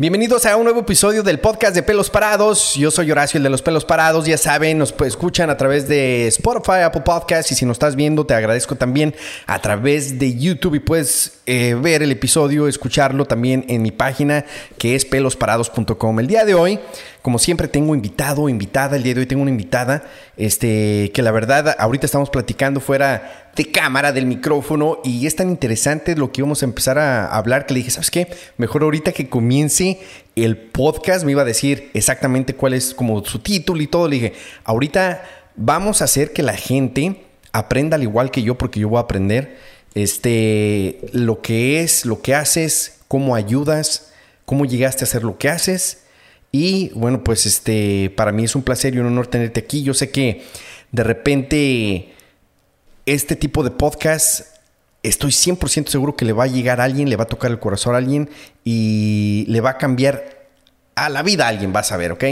Bienvenidos a un nuevo episodio del podcast de Pelos Parados. Yo soy Horacio, el de los Pelos Parados. Ya saben, nos escuchan a través de Spotify, Apple Podcasts y si nos estás viendo, te agradezco también a través de YouTube y puedes eh, ver el episodio, escucharlo también en mi página que es pelosparados.com. El día de hoy, como siempre, tengo invitado, invitada. El día de hoy tengo una invitada, este, que la verdad, ahorita estamos platicando fuera de cámara, del micrófono, y es tan interesante lo que íbamos a empezar a hablar que le dije, ¿sabes qué? Mejor ahorita que comience el podcast me iba a decir exactamente cuál es como su título y todo. Le dije, ahorita vamos a hacer que la gente aprenda al igual que yo, porque yo voy a aprender este, lo que es, lo que haces, cómo ayudas, cómo llegaste a hacer lo que haces. Y bueno, pues este, para mí es un placer y un honor tenerte aquí. Yo sé que de repente este tipo de podcast estoy 100% seguro que le va a llegar a alguien, le va a tocar el corazón a alguien y le va a cambiar a la vida alguien, vas a ver, ¿ok?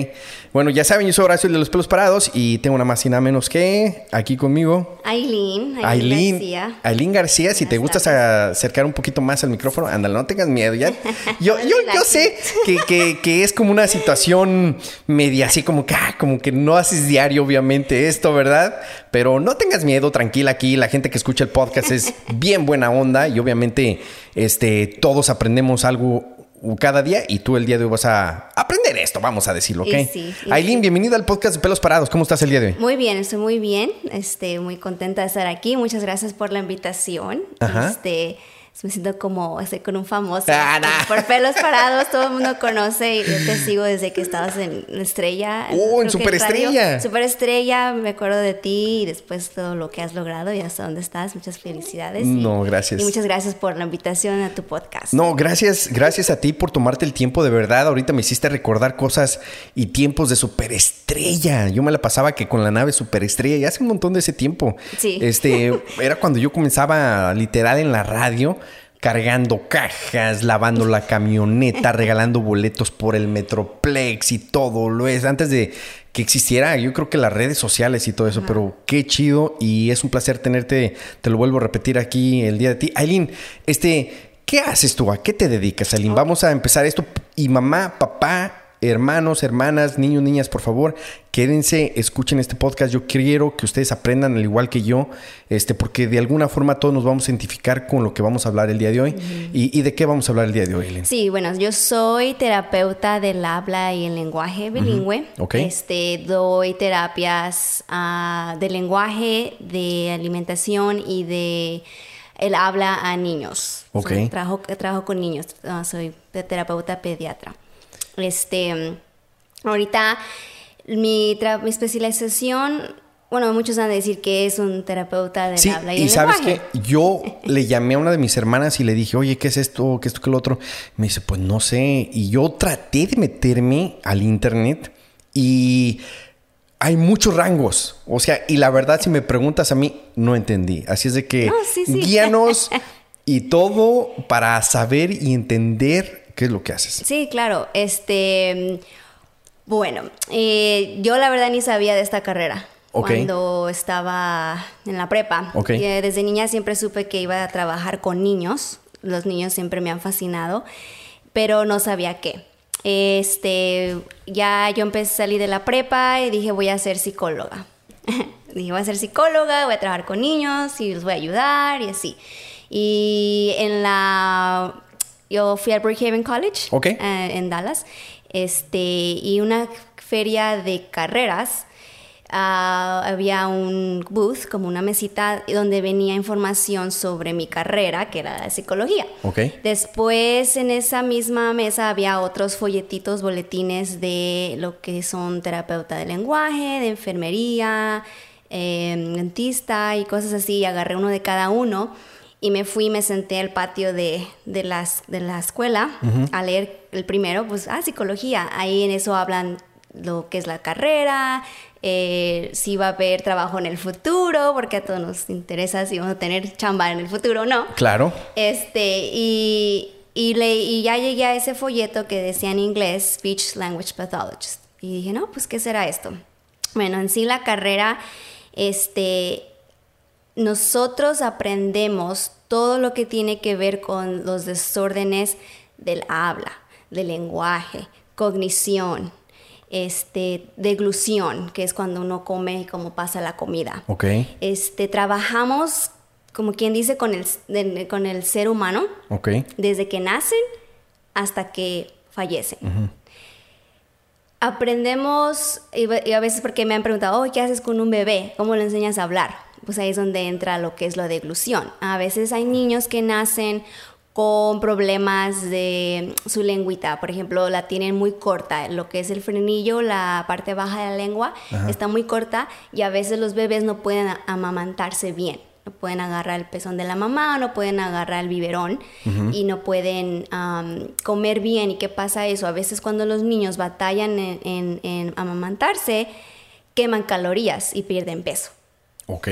Bueno, ya saben, yo soy Horacio de los pelos parados y tengo una más y nada menos que aquí conmigo. Aileen, Aileen García. Aileen García, si te gustas acercar un poquito más al micrófono, ándale, no tengas miedo. Ya, yo, yo, yo sé que, que, es como una situación media así como que, ah, como que no haces diario, obviamente, esto, ¿verdad? Pero no tengas miedo, tranquila aquí. La gente que escucha el podcast es bien buena onda y obviamente este, todos aprendemos algo cada día y tú el día de hoy vas a aprender esto, vamos a decirlo, ¿ok? Sí, Aileen, bienvenida al podcast de Pelos Parados. ¿Cómo estás el día de hoy? Muy bien, estoy muy bien. Este, muy contenta de estar aquí. Muchas gracias por la invitación. Ajá. Este, me siento como estoy con un famoso. Ah, por pelos parados, todo el mundo conoce y yo te sigo desde que estabas en Estrella. Oh, en Superestrella. Superestrella, me acuerdo de ti y después todo lo que has logrado y hasta dónde estás. Muchas felicidades. No, gracias. Y muchas gracias por la invitación a tu podcast. No, gracias, gracias a ti por tomarte el tiempo de verdad. Ahorita me hiciste recordar cosas y tiempos de Superestrella. Yo me la pasaba que con la nave Superestrella, ya hace un montón de ese tiempo. Sí. Este, era cuando yo comenzaba literal en la radio cargando cajas, lavando la camioneta, regalando boletos por el Metroplex y todo lo es. Antes de que existiera, yo creo que las redes sociales y todo eso, pero qué chido y es un placer tenerte, te lo vuelvo a repetir aquí el día de ti. Aileen, este, ¿qué haces tú? ¿A qué te dedicas, Aileen? Vamos a empezar esto. Y mamá, papá, hermanos, hermanas, niños, niñas, por favor, quédense, escuchen este podcast. Yo quiero que ustedes aprendan al igual que yo, este, porque de alguna forma todos nos vamos a identificar con lo que vamos a hablar el día de hoy. y, de qué vamos a hablar el día de hoy, Elena? Sí, bueno, yo soy terapeuta del habla y el lenguaje bilingüe. Este, doy terapias uh, de lenguaje, de alimentación y de el habla a niños. Okay. trabajo, trabajo con niños, ah, soy terapeuta pediatra. Este, ahorita mi, mi especialización bueno, muchos van a decir que es un terapeuta de habla y, y sabes que yo le llamé a una de mis hermanas y le dije, oye, ¿qué es esto? ¿Qué es esto? ¿Qué es lo otro? Me dice, pues no sé. Y yo traté de meterme al internet y hay muchos rangos. O sea, y la verdad, si me preguntas a mí, no entendí. Así es de que guíanos y todo para saber y entender ¿Qué es lo que haces? Sí, claro. Este, bueno, eh, yo la verdad ni sabía de esta carrera. Cuando estaba en la prepa. Eh, desde niña siempre supe que iba a trabajar con niños. Los niños siempre me han fascinado, pero no sabía qué. Este, ya yo empecé a salir de la prepa y dije voy a ser psicóloga. dije voy a ser psicóloga, voy a trabajar con niños y los voy a ayudar y así. Y en la yo fui al Brookhaven College eh, en Dallas este, y una feria de carreras. Ah, había un booth, como una mesita, donde venía información sobre mi carrera, que era psicología. Después, en esa misma mesa, había otros folletitos, boletines de lo que son terapeuta de lenguaje, de enfermería, eh, dentista y cosas así. agarré uno de cada uno y me fui, me senté al patio de, de, las, de la escuela a leer el primero, pues, ah, psicología. Ahí en eso hablan lo que es la carrera, eh, si va a haber trabajo en el futuro, porque a todos nos interesa si vamos a tener chamba en el futuro o no. Claro. Este, y, y, le, y ya llegué a ese folleto que decía en inglés Speech Language Pathologist. Y dije, no, pues, ¿qué será esto? Bueno, en sí la carrera, este, nosotros aprendemos todo lo que tiene que ver con los desórdenes del habla, de lenguaje, cognición, este, deglución, que es cuando uno come y cómo pasa la comida. Okay. Este, trabajamos, como quien dice, con el, con el ser humano. Okay. Desde que nacen hasta que fallecen. Aprendemos, y a veces porque me han preguntado, oh, ¿qué haces con un bebé? ¿Cómo le enseñas a hablar? Pues ahí es donde entra lo que es la deglución. A veces hay niños que nacen con problemas de su lengüita, por ejemplo, la tienen muy corta, lo que es el frenillo, la parte baja de la lengua está muy corta y a veces los bebés no pueden amamantarse bien, no pueden agarrar el pezón de la mamá, no pueden agarrar el biberón y no pueden comer bien. ¿Y qué pasa eso? A veces cuando los niños batallan en, amamantarse, queman calorías y pierden peso. Ok.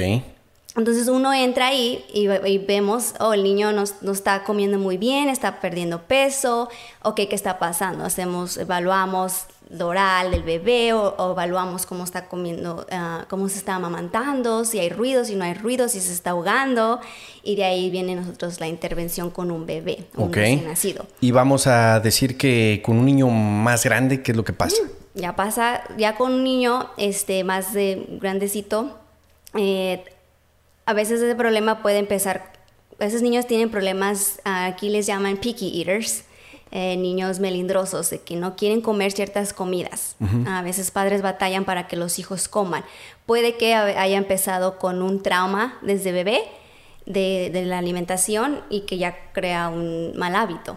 Entonces uno entra ahí y, vemos, oh, el niño no, está comiendo muy bien, está perdiendo peso, ok, ¿qué está pasando? Hacemos, evaluamos lo oral del bebé o, evaluamos cómo está comiendo, ah, cómo se está amamantando, si hay ruido, si no hay ruido, si se está ahogando y de ahí viene nosotros la intervención con un bebé, un recién nacido. Y vamos a decir que con un niño más grande, ¿qué es lo que pasa? Mm, ya pasa, ya con un niño este, más de grandecito, eh, a veces ese problema puede empezar, esos niños tienen problemas, aquí les llaman picky eaters, eh, niños melindrosos, de que no quieren comer ciertas comidas. A veces padres batallan para que los hijos coman. Puede que haya empezado con un trauma desde bebé de, la alimentación y que ya crea un mal hábito.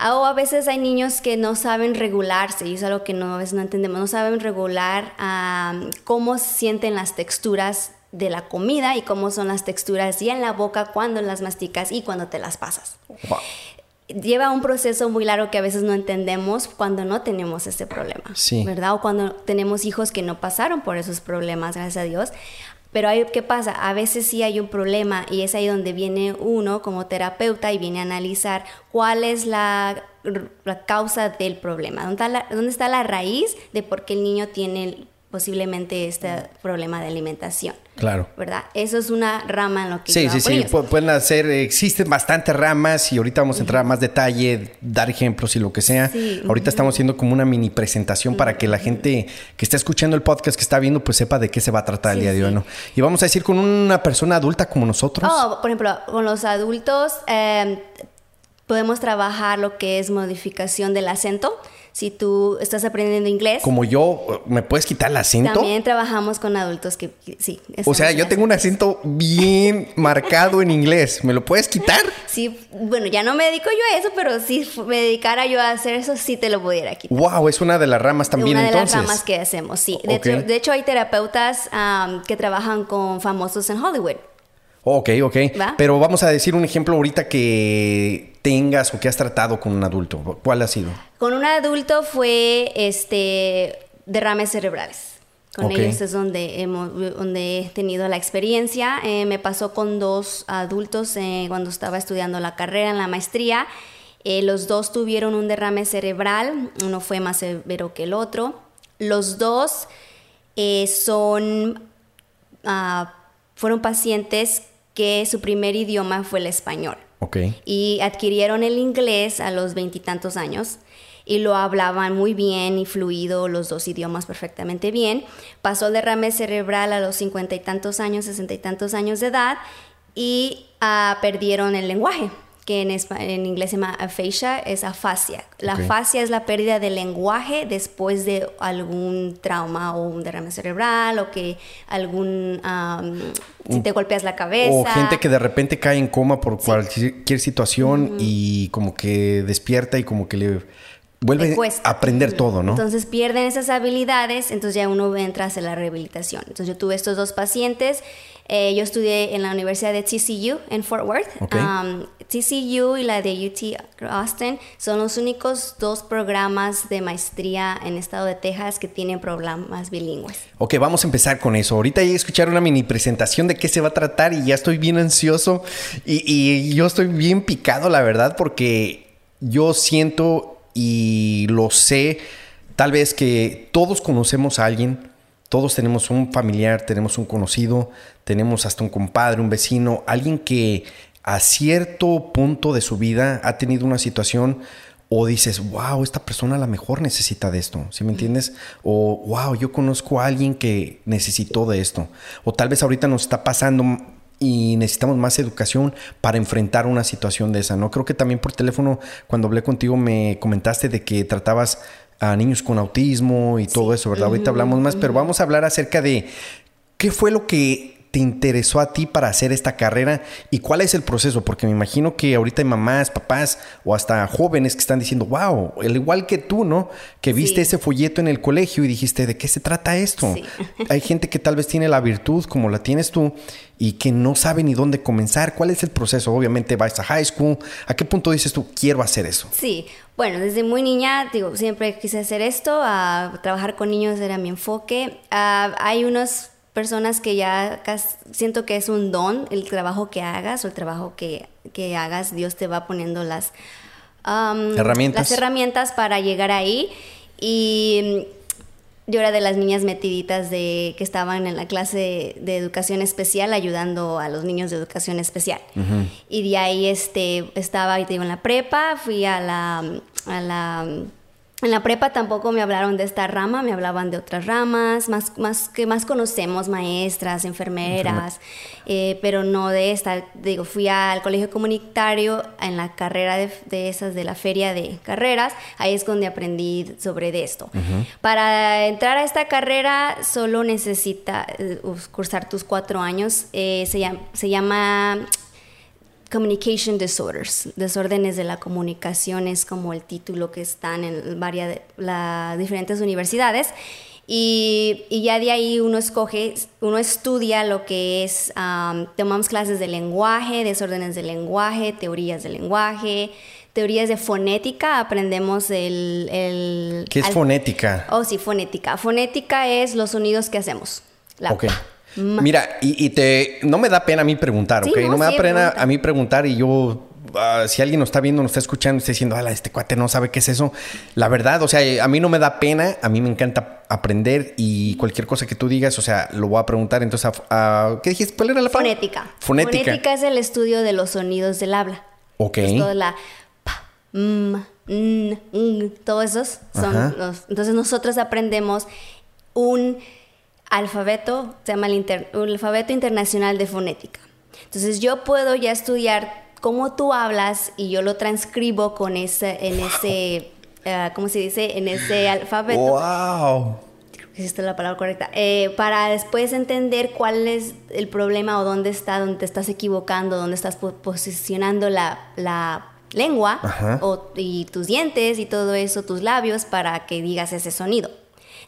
O a veces hay niños que no saben regularse, y es algo que no, a veces no entendemos, no saben regular cómo sienten las texturas de la comida y cómo son las texturas ya en la boca cuando las masticas y cuando te las pasas. Lleva un proceso muy largo que a veces no entendemos cuando no tenemos ese problema, ¿verdad? O cuando tenemos hijos que no pasaron por esos problemas, gracias a Dios. Pero hay, ¿qué pasa? A veces sí hay un problema y es ahí donde viene uno como terapeuta y viene a analizar cuál es la, la causa del problema, ¿Dónde está, la, dónde está la raíz de por qué el niño tiene posiblemente este problema de alimentación. Claro. ¿Verdad? Eso es una rama en lo que... Sí, sí, sí, pueden hacer, existen bastantes ramas y ahorita vamos a entrar a más detalle, dar ejemplos y lo que sea. Ahorita estamos haciendo como una mini presentación para que la gente que está escuchando el podcast, que está viendo, pues sepa de qué se va a tratar el día de hoy, ¿no? Y vamos a decir con una persona adulta como nosotros. Oh, por ejemplo, con los adultos eh, podemos trabajar lo que es modificación del acento si tú estás aprendiendo inglés. Como yo, ¿me puedes quitar el acento? También trabajamos con adultos que sí. O sea, yo tengo un acento bien marcado en inglés. ¿Me lo puedes quitar? Sí, bueno, ya no me dedico yo a eso, pero si me dedicara yo a hacer eso, sí te lo pudiera quitar. Wow, es una de las ramas también una entonces. De las ramas que hacemos, sí. De, hecho, de hecho, hay terapeutas que trabajan con famosos en Hollywood. Ok, ok. Pero vamos a decir un ejemplo ahorita que tengas o que has tratado con un adulto. ¿Cuál ha sido? Con un adulto fue este derrames cerebrales. Con ellos es donde, hemos, donde he tenido la experiencia. Eh, me pasó con dos adultos eh, cuando estaba estudiando la carrera en la maestría. Eh, los dos tuvieron un derrame cerebral, uno fue más severo que el otro. Los dos son, ah, fueron pacientes que su primer idioma fue el español. Y adquirieron el inglés a los veintitantos años y lo hablaban muy bien y fluido los dos idiomas perfectamente bien. Pasó el derrame cerebral a los cincuenta y tantos años, sesenta y tantos años de edad y ah, perdieron el lenguaje que en, inglés se llama aphasia, es afasia. La afasia es la pérdida del lenguaje después de algún trauma o un derrame cerebral o que algún... si te golpeas la cabeza. O gente que de repente cae en coma por cualquier situación y como que despierta y como que le vuelve a aprender todo, ¿no? Entonces pierden esas habilidades, entonces ya uno entra a hacer la rehabilitación. Entonces yo tuve estos dos pacientes, eh, yo estudié en la Universidad de TCU en Fort Worth. Um, TCU y la de UT Austin son los únicos dos programas de maestría en estado de Texas que tienen programas bilingües. Ok, vamos a empezar con eso. Ahorita ya escuchar una mini presentación de qué se va a tratar y ya estoy bien ansioso y, y yo estoy bien picado, la verdad, porque yo siento y lo sé, tal vez que todos conocemos a alguien, todos tenemos un familiar, tenemos un conocido, tenemos hasta un compadre, un vecino, alguien que a cierto punto de su vida ha tenido una situación o dices, wow, esta persona a lo mejor necesita de esto, ¿sí me entiendes? O wow, yo conozco a alguien que necesitó de esto. O tal vez ahorita nos está pasando y necesitamos más educación para enfrentar una situación de esa, ¿no? Creo que también por teléfono, cuando hablé contigo, me comentaste de que tratabas a niños con autismo y todo eso, ¿verdad? Ahorita hablamos más, pero vamos a hablar acerca de qué fue lo que te interesó a ti para hacer esta carrera y cuál es el proceso? Porque me imagino que ahorita hay mamás, papás o hasta jóvenes que están diciendo, wow, al igual que tú, ¿no? Que viste ese folleto en el colegio y dijiste, ¿de qué se trata esto? hay gente que tal vez tiene la virtud como la tienes tú y que no sabe ni dónde comenzar. ¿Cuál es el proceso? Obviamente vas a high school. ¿A qué punto dices tú, quiero hacer eso? Sí, bueno, desde muy niña, digo, siempre quise hacer esto, a trabajar con niños era mi enfoque. Ah, hay unos personas que ya siento que es un don el trabajo que hagas o el trabajo que, hagas, Dios te va poniendo las, herramientas. las herramientas para llegar ahí. Y yo era de las niñas metiditas de que estaban en la clase de educación especial ayudando a los niños de educación especial. Y de ahí este, estaba, en la prepa, fui a la, a la en la prepa tampoco me hablaron de esta rama, me hablaban de otras ramas, más, más que más conocemos, maestras, enfermeras, eh, pero no de esta. Digo, fui al colegio comunitario en la carrera de, esas de la feria de carreras, ahí es donde aprendí sobre de esto. Para entrar a esta carrera solo necesita eh, cursar tus cuatro años, eh, se, llama, se llama Communication Disorders, desórdenes de la comunicación es como el título que están en varias las diferentes universidades. Y, ya de ahí uno escoge, uno estudia lo que es, tomamos clases de lenguaje, desórdenes del lenguaje, teorías del lenguaje, teorías de fonética, aprendemos el... el ¿Qué es fonética? Oh, sí, fonética. Fonética es los sonidos que hacemos. La Mira, y, te no me da pena a mí preguntar, ¿ok? No, me da pena a mí preguntar y yo ah, si alguien nos está viendo, nos está escuchando, está diciendo, ala, este cuate no sabe qué es eso. La verdad, o sea, a mí no me da pena, a mí me encanta aprender y cualquier cosa que tú digas, o sea, lo voy a preguntar. Entonces, ¿qué dijiste? ¿Cuál era la palabra? Fonética. Fonética. Fonética es el estudio de los sonidos del habla. Ok. Es todo la pa, mm, mm, todos esos son los. Entonces, nosotros aprendemos un alfabeto, se llama el, alfabeto internacional de fonética. Entonces yo puedo ya estudiar cómo tú hablas y yo lo transcribo con ese, en ese, uh, ¿cómo se dice? En ese alfabeto. ¡Wow! Esta es la palabra correcta. Eh, para después entender cuál es el problema o dónde está, dónde te estás equivocando, dónde estás posicionando la, lengua y tus dientes y todo eso, tus labios, para que digas ese sonido.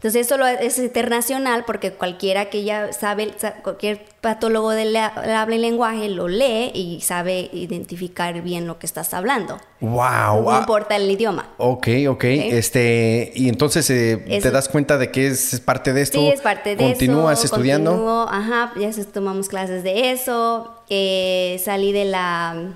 Entonces eso es internacional porque cualquiera que ya sabe, cualquier patólogo del habla y lenguaje lo lee y sabe identificar bien lo que estás hablando. Wow. No importa el idioma. Ok, ok. Este, y entonces eh, te das cuenta de que es, parte de esto. Sí, es parte de ¿Continúas estudiando? Continúo, ajá, ya tomamos clases de eso. Eh, salí de la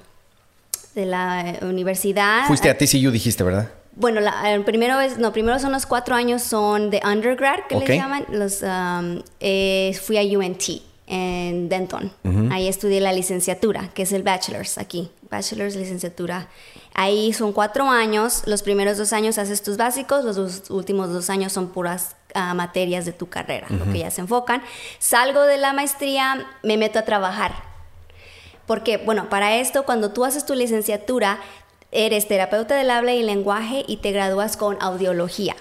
de la universidad. Fuiste a TCU, dijiste, ¿verdad? Bueno, la, primero es, no, primero son los cuatro años, son de undergrad, que les llaman. Los, um, eh, fui a UNT en Denton. Ahí estudié la licenciatura, que es el bachelor's aquí. Bachelor's, licenciatura. Ahí son cuatro años. Los primeros dos años haces tus básicos, los últimos dos años son puras ah, materias de tu carrera, lo que ya se enfocan. Salgo de la maestría, me meto a trabajar. Porque, bueno, para esto, cuando tú haces tu licenciatura, eres terapeuta del habla y lenguaje y te gradúas con audiología.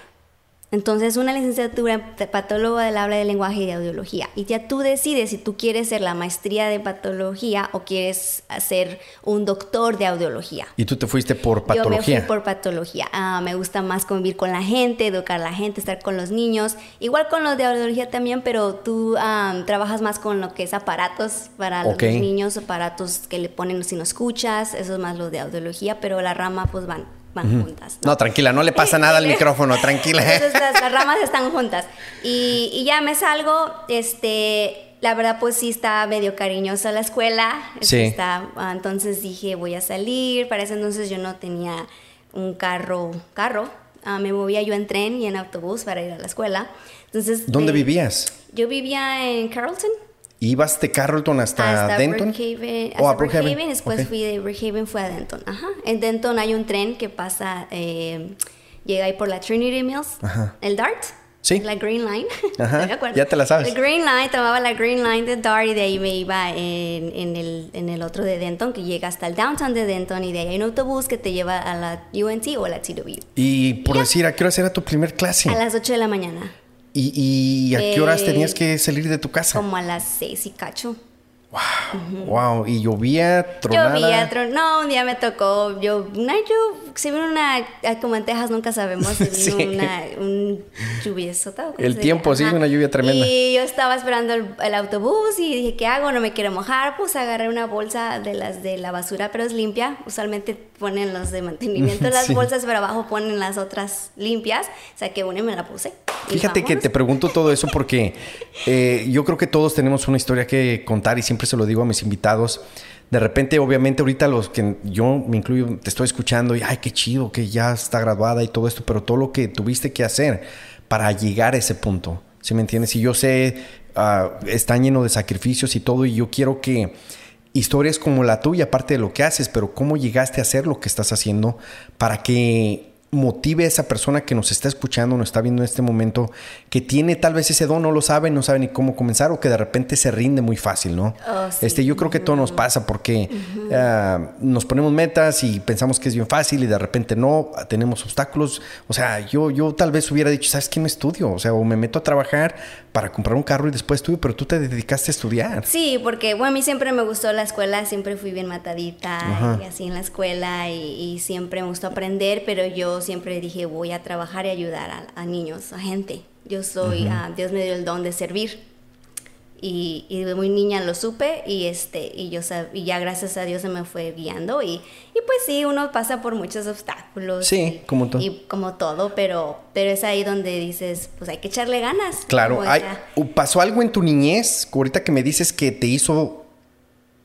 Entonces, una licenciatura en patólogo del habla, del lenguaje y de audiología. Y ya tú decides si tú quieres ser la maestría de patología o quieres ser un doctor de audiología. ¿Y tú te fuiste por patología? Yo me fui por patología. Ah, me gusta más convivir con la gente, educar a la gente, estar con los niños. Igual con los de audiología también, pero tú ah, trabajas más con lo que es aparatos para los niños, aparatos que le ponen si no escuchas. Eso es más lo de audiología, pero la rama pues van juntas. ¿no? tranquila, no le pasa nada al micrófono, tranquila. Entonces las, ramas están juntas. Y, ya me salgo, este, la verdad pues sí está medio cariñosa la escuela. Sí. Está, ah, entonces dije, voy a salir. Para ese entonces yo no tenía un carro, carro. Ah, me movía yo en tren y en autobús para ir a la escuela. Entonces, ¿Dónde vivías? Yo vivía en Carrollton. ¿Ibas de Carrollton hasta, hasta Denton? Brookhaven, hasta Brookhaven, después fui de Brookhaven, fue a Denton. Ajá. En Denton hay un tren que pasa, eh, llega ahí por la Trinity Mills, el DART. Sí. La Green Line. Ajá, ya te la sabes. La Green Line, tomaba la Green Line de Dart y de ahí me iba en, en, el, en el otro de Denton que llega hasta el downtown de Denton y de ahí hay un autobús que te lleva a la UNT o a la TW. Y por decir, ¿a qué hora era tu primer clase? A las 8 de la mañana. ¿Y, y a qué horas tenías eh, que salir de tu casa? Como a las 6 y cacho. Wow, wow, y llovía, tronada. Llovía, tron no, un día me tocó, yo, una, yo, si vino una, como en Texas nunca sabemos, si vino una, un lluviesota. El tiempo, sí, una lluvia tremenda. Y yo estaba esperando el, autobús y dije, ¿qué hago? No me quiero mojar, pues agarré una bolsa de las de la basura, pero es limpia, usualmente ponen los de mantenimiento las bolsas, pero abajo ponen las otras limpias, o sea que una y me la puse. Fíjate que te pregunto todo eso porque eh, yo creo que todos tenemos una historia que contar y siempre se lo digo a mis invitados. De repente, obviamente, ahorita los que yo me incluyo, te estoy escuchando y, ay, qué chido que ya está graduada y todo esto, pero todo lo que tuviste que hacer para llegar a ese punto, ¿sí me entiendes? Y yo sé, uh, está lleno de sacrificios y todo, y yo quiero que historias como la tuya, aparte de lo que haces, pero cómo llegaste a hacer lo que estás haciendo para que motive a esa persona que nos está escuchando, nos está viendo en este momento, que tiene tal vez ese don, no lo sabe, no sabe ni cómo comenzar o que de repente se rinde muy fácil, ¿no? Oh, este, yo creo que todo nos pasa porque ah, nos ponemos metas y pensamos que es bien fácil y de repente no, tenemos obstáculos. O sea, yo, yo tal vez hubiera dicho, ¿sabes qué me estudio? O sea, o me meto a trabajar para comprar un carro y después estudio, pero tú te dedicaste a estudiar. Sí, porque bueno, a mí siempre me gustó la escuela, siempre fui bien matadita y así en la escuela y siempre me gustó aprender, pero yo siempre dije, voy a trabajar y ayudar a, niños, a gente. Yo soy, ah, Dios me dio el don de servir. Y, y, de muy niña lo supe y este y yo y ya gracias a Dios se me fue guiando y, y pues sí uno pasa por muchos obstáculos sí como todo y como todo pero pero es ahí donde dices pues hay que echarle ganas claro pasó algo en tu niñez ahorita que me dices que te hizo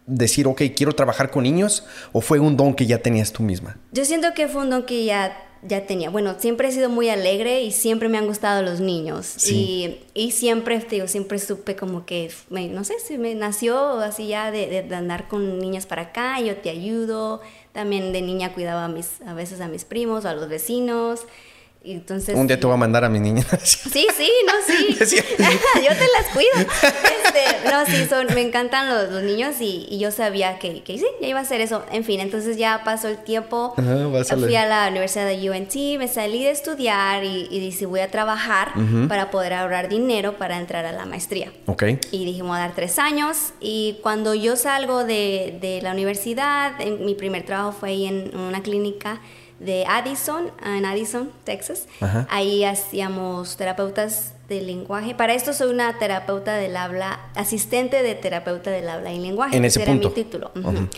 decir ok quiero trabajar con niños o fue un don que ya tenías tú misma yo siento que fue un don que ya ya tenía, bueno, siempre he sido muy alegre y siempre me han gustado los niños. Y, y, siempre, digo, siempre supe como que, no sé, si me nació así ya de, de, andar con niñas para acá, yo te ayudo. También de niña cuidaba a, mis, a veces a mis primos, a los vecinos. Entonces, un día te voy a mandar a mi niña. sí, sí, no, sí. yo te las cuido. Este, no, sí, son, me encantan los, los niños y, y, yo sabía que, que, sí, ya iba a hacer eso. En fin, entonces ya pasó el tiempo. fui a la Universidad de UNT, me salí de estudiar y, y dije, voy a trabajar para poder ahorrar dinero para entrar a la maestría. Ok. Y dije, voy a dar tres años. Y cuando yo salgo de, de la universidad, en, mi primer trabajo fue ahí en una clínica de Addison, en Addison, Texas. Ahí hacíamos terapeutas de lenguaje. Para esto soy una terapeuta del habla, asistente de terapeuta del habla y lenguaje. En ese era mi título.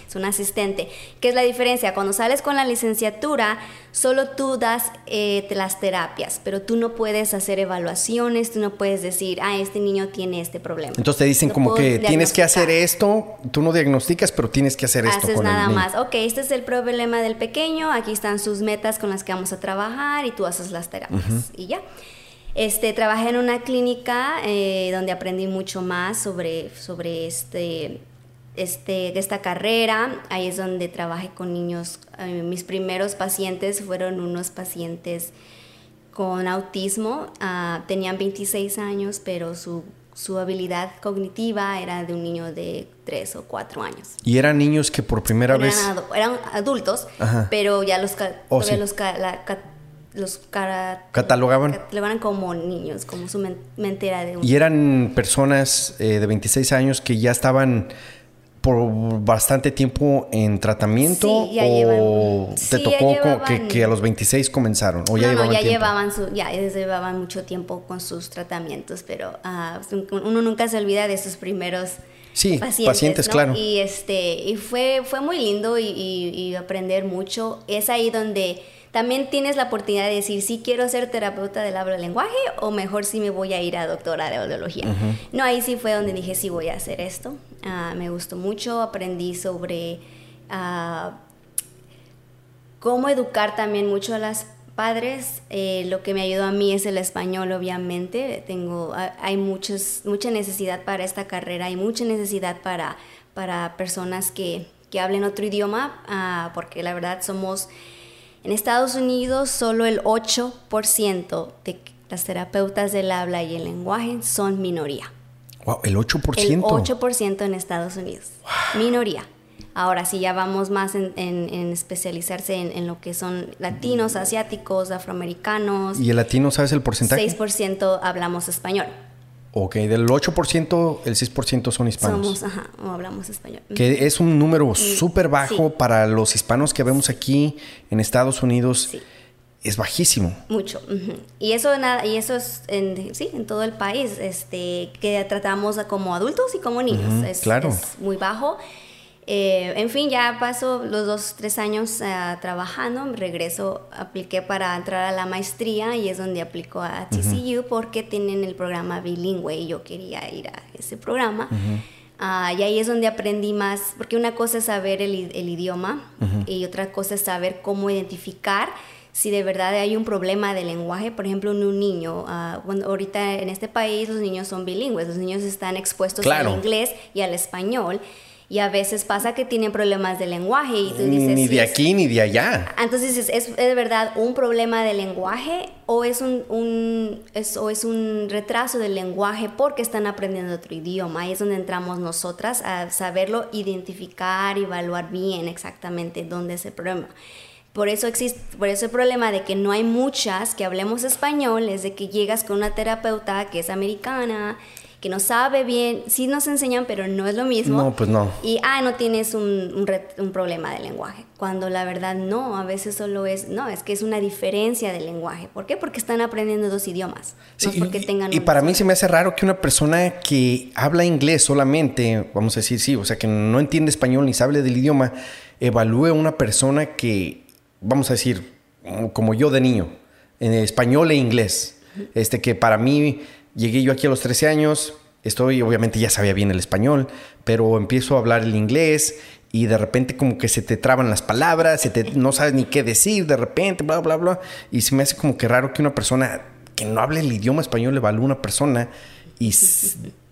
Es un asistente. ¿Qué es la diferencia? Cuando sales con la licenciatura, solo tú das eh, las terapias, pero tú no puedes hacer evaluaciones, tú no puedes decir, ah, este niño tiene este problema. Entonces te dicen como que tienes que hacer esto, tú no diagnosticas, pero tienes que hacer esto. Haces nada más. Ok, este es el problema del pequeño, aquí están sus metas con las que vamos a trabajar y tú haces las terapias y ya. Este, trabajé en una clínica eh, donde aprendí mucho más sobre, sobre este, este, esta carrera. Ahí es donde trabajé con niños. Eh, mis primeros pacientes fueron unos pacientes con autismo. Ah, tenían 26 años, pero su, su, habilidad cognitiva era de un niño de 3 o 4 años. ¿Y eran niños que por primera vez... Eran adultos, pero ya los, oh, los la, los catalogaban. catalogaban como niños, como su mente era de un... Y eran personas eh, de 26 años que ya estaban por bastante tiempo en tratamiento o te tocó que, a los 26 comenzaron o ya llevaban ya llevaban su, ya llevaban mucho tiempo con sus tratamientos pero ah, uno nunca se olvida de sus primeros sí, pacientes, claro. Y este y fue fue muy lindo y aprender mucho. Es ahí donde también tienes la oportunidad de decir si quiero ser terapeuta del habla lenguaje o mejor si me voy a ir a doctora de audiología. No, ahí sí fue donde dije sí voy a hacer esto. Ah, me gustó mucho, aprendí sobre uh, cómo educar también mucho a las padres. Eh, lo que me ayudó a mí es el español, obviamente. Tengo, hay muchos, mucha necesidad para esta carrera, hay mucha necesidad para, para personas que, que hablen otro idioma, ah, porque la verdad somos, en Estados Unidos solo el 8% de las terapeutas del habla y el lenguaje son minoría. Wow, el 8%. El 8% en Estados Unidos. Minoría. Ahora sí, ya vamos más en, especializarse en, lo que son latinos, asiáticos, afroamericanos. ¿Y el latino sabes el porcentaje? 6% hablamos español. Ok, del 8%, el 6% son hispanos. Somos, ajá, o hablamos español. Que es un número súper bajo para los hispanos que vemos aquí en Estados Unidos. Sí. Es bajísimo. Mucho. Y eso y eso es en, sí, en todo el país, este, que tratamos como adultos y como niños. es, claro. es muy bajo. Eh, en fin, ya paso los dos, tres años uh, trabajando, regreso, apliqué para entrar a la maestría y es donde aplico a TCU porque tienen el programa bilingüe y yo quería ir a ese programa. Ah, y ahí es donde aprendí más, porque una cosa es saber el, el idioma y otra cosa es saber cómo identificar si de verdad hay un problema de lenguaje, por ejemplo, en un niño, uh, ahorita en este país los niños son bilingües, los niños están expuestos al inglés y al español. Y a veces pasa que tienen problemas de lenguaje y tú dices... Ni de aquí ni de allá. Entonces, ¿es, ¿es, de verdad un problema de lenguaje o es un, un es, o es un retraso del lenguaje porque están aprendiendo otro idioma? Ahí es donde entramos nosotras a saberlo, identificar, evaluar bien exactamente dónde es el problema. Por eso existe, por eso el problema de que no hay muchas que hablemos español es de que llegas con una terapeuta que es americana que no sabe bien, sí nos enseñan, pero no es lo mismo. No, pues no. Y, ah, no tienes un, un, problema de lenguaje, cuando la verdad no, a veces solo es, no, es que es una diferencia de lenguaje. ¿Por qué? Porque están aprendiendo dos idiomas. Sí, no porque y, tengan y para mí se me hace raro que una persona que habla inglés solamente, vamos a decir, sí, o sea, que no entiende español ni sabe del idioma, evalúe a una persona que, vamos a decir, como yo de niño, en español e inglés. Este que para mí Llegué yo aquí a los 13 años, estoy, obviamente ya sabía bien el español, pero empiezo a hablar el inglés y de repente como que se te traban las palabras, se te, no sabes ni qué decir de repente, bla, bla, bla. Y se me hace como que raro que una persona que no hable el idioma español evalúe a una persona y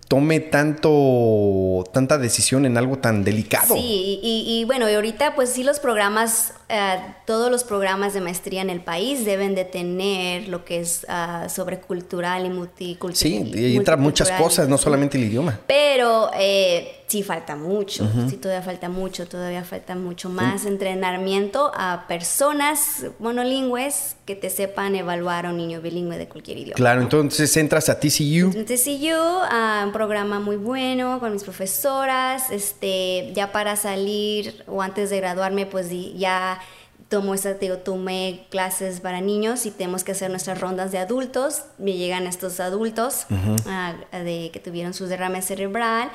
tome tanto, tanta decisión en algo tan delicado. Sí, y, bueno, y ahorita pues sí los programas, eh, todos los programas de maestría en el país deben de tener lo que es uh, sobre cultural y multicultural. Sí, y entra muchas cosas, no solamente el idioma. Pero eh, sí falta mucho, sí todavía falta mucho, todavía falta mucho más entrenamiento a personas monolingües que te sepan evaluar a un niño bilingüe de cualquier idioma. Claro, entonces entras a TCU. TCU, a un programa muy bueno con mis profesoras, este, ya para salir o antes de graduarme, pues ya tomo esa, digo, tomé clases para niños y tenemos que hacer nuestras rondas de adultos. Me llegan estos adultos de, que tuvieron su derrame cerebral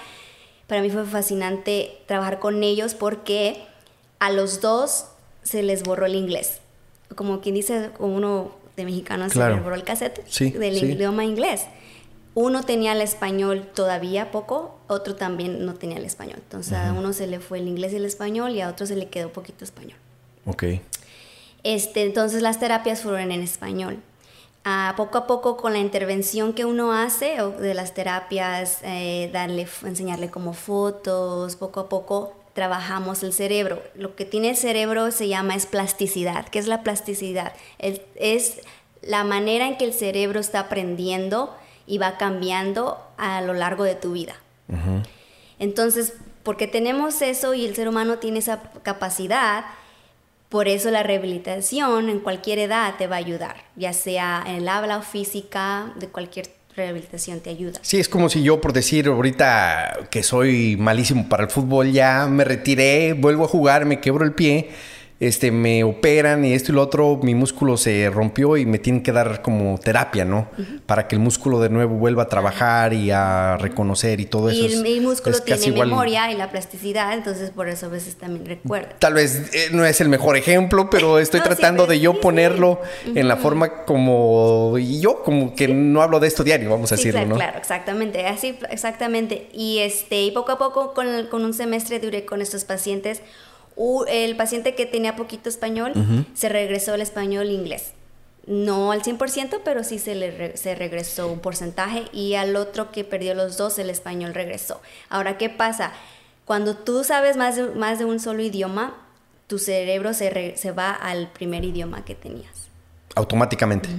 para mí fue fascinante trabajar con ellos porque a los dos se les borró el inglés. Como quien dice, uno de mexicanos se le borró el cassette del idioma inglés. Uno tenía el español todavía poco, otro también no tenía el español. Entonces a uno se le fue el inglés y el español y a otro se le quedó poquito español. Ok. Este, entonces las terapias fueron en español poco a poco con la intervención que uno hace de las terapias, eh, darle, enseñarle como fotos, poco a poco trabajamos el cerebro. Lo que tiene el cerebro se llama es plasticidad. ¿Qué es la plasticidad? Es, la manera en que el cerebro está aprendiendo y va cambiando a lo largo de tu vida. Entonces, porque tenemos eso y el ser humano tiene esa capacidad, por eso la rehabilitación en cualquier edad te va a ayudar, ya sea en el habla o física, de cualquier rehabilitación te ayuda. Sí, es como si yo, por decir ahorita que soy malísimo para el fútbol, ya me retiré, vuelvo a jugar, me quebro el pie este, me operan y esto y lo otro, mi músculo se rompió y me tienen que dar como terapia, ¿no? Para que el músculo de nuevo vuelva a trabajar y a reconocer y todo eso. Y el, músculo tiene memoria y la plasticidad, entonces por eso a veces también recuerda. Tal vez eh, no es el mejor ejemplo, pero estoy tratando de yo ponerlo en la forma como y yo como que no hablo de esto diario, vamos a decirlo, claro, ¿no? Claro, exactamente, así exactamente. Y este y poco a poco con, con un semestre duré con estos pacientes el paciente que tenía poquito español se regresó al español inglés. no al 100%, pero sí se le se regresó un porcentaje y al otro que perdió los dos, el español regresó. Ahora, ¿qué pasa? Cuando tú sabes más de, más de un solo idioma, tu cerebro se, se va al primer idioma que tenías. Automáticamente.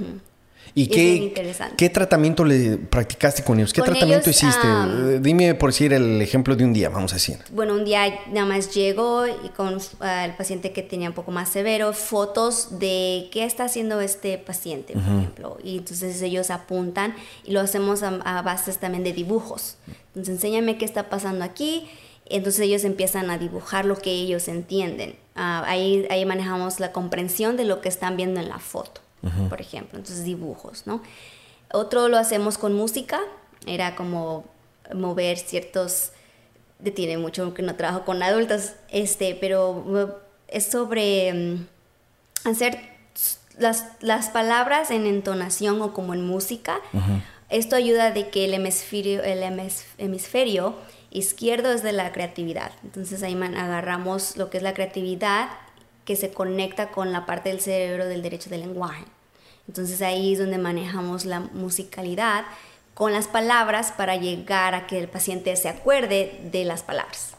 ¿Y qué, qué tratamiento le practicaste con ellos? ¿Qué tratamiento hiciste? Eh, dime por decir el ejemplo de un día, vamos a decir. Bueno, un día nada más llego y con el paciente que tenía un poco más severo, fotos de qué está haciendo este paciente, por ejemplo. Y entonces ellos apuntan y lo hacemos a, a bases también de dibujos. Entonces, enséñame qué está pasando aquí. Entonces ellos empiezan a dibujar lo que ellos entienden. Ah, ahí, ahí manejamos la comprensión de lo que están viendo en la foto por ejemplo, entonces dibujos, ¿no? Otro lo hacemos con música, era como mover ciertos, tiene mucho que no trabajo con adultos, este, pero es sobre mm, hacer las, las, palabras en entonación o como en música. Esto ayuda de que el hemisferio, el hemisferio izquierdo es de la creatividad. Entonces ahí agarramos lo que es la creatividad que se conecta con la parte del cerebro del derecho del lenguaje. Entonces ahí es donde manejamos la musicalidad con las palabras para llegar a que el paciente se acuerde de las palabras.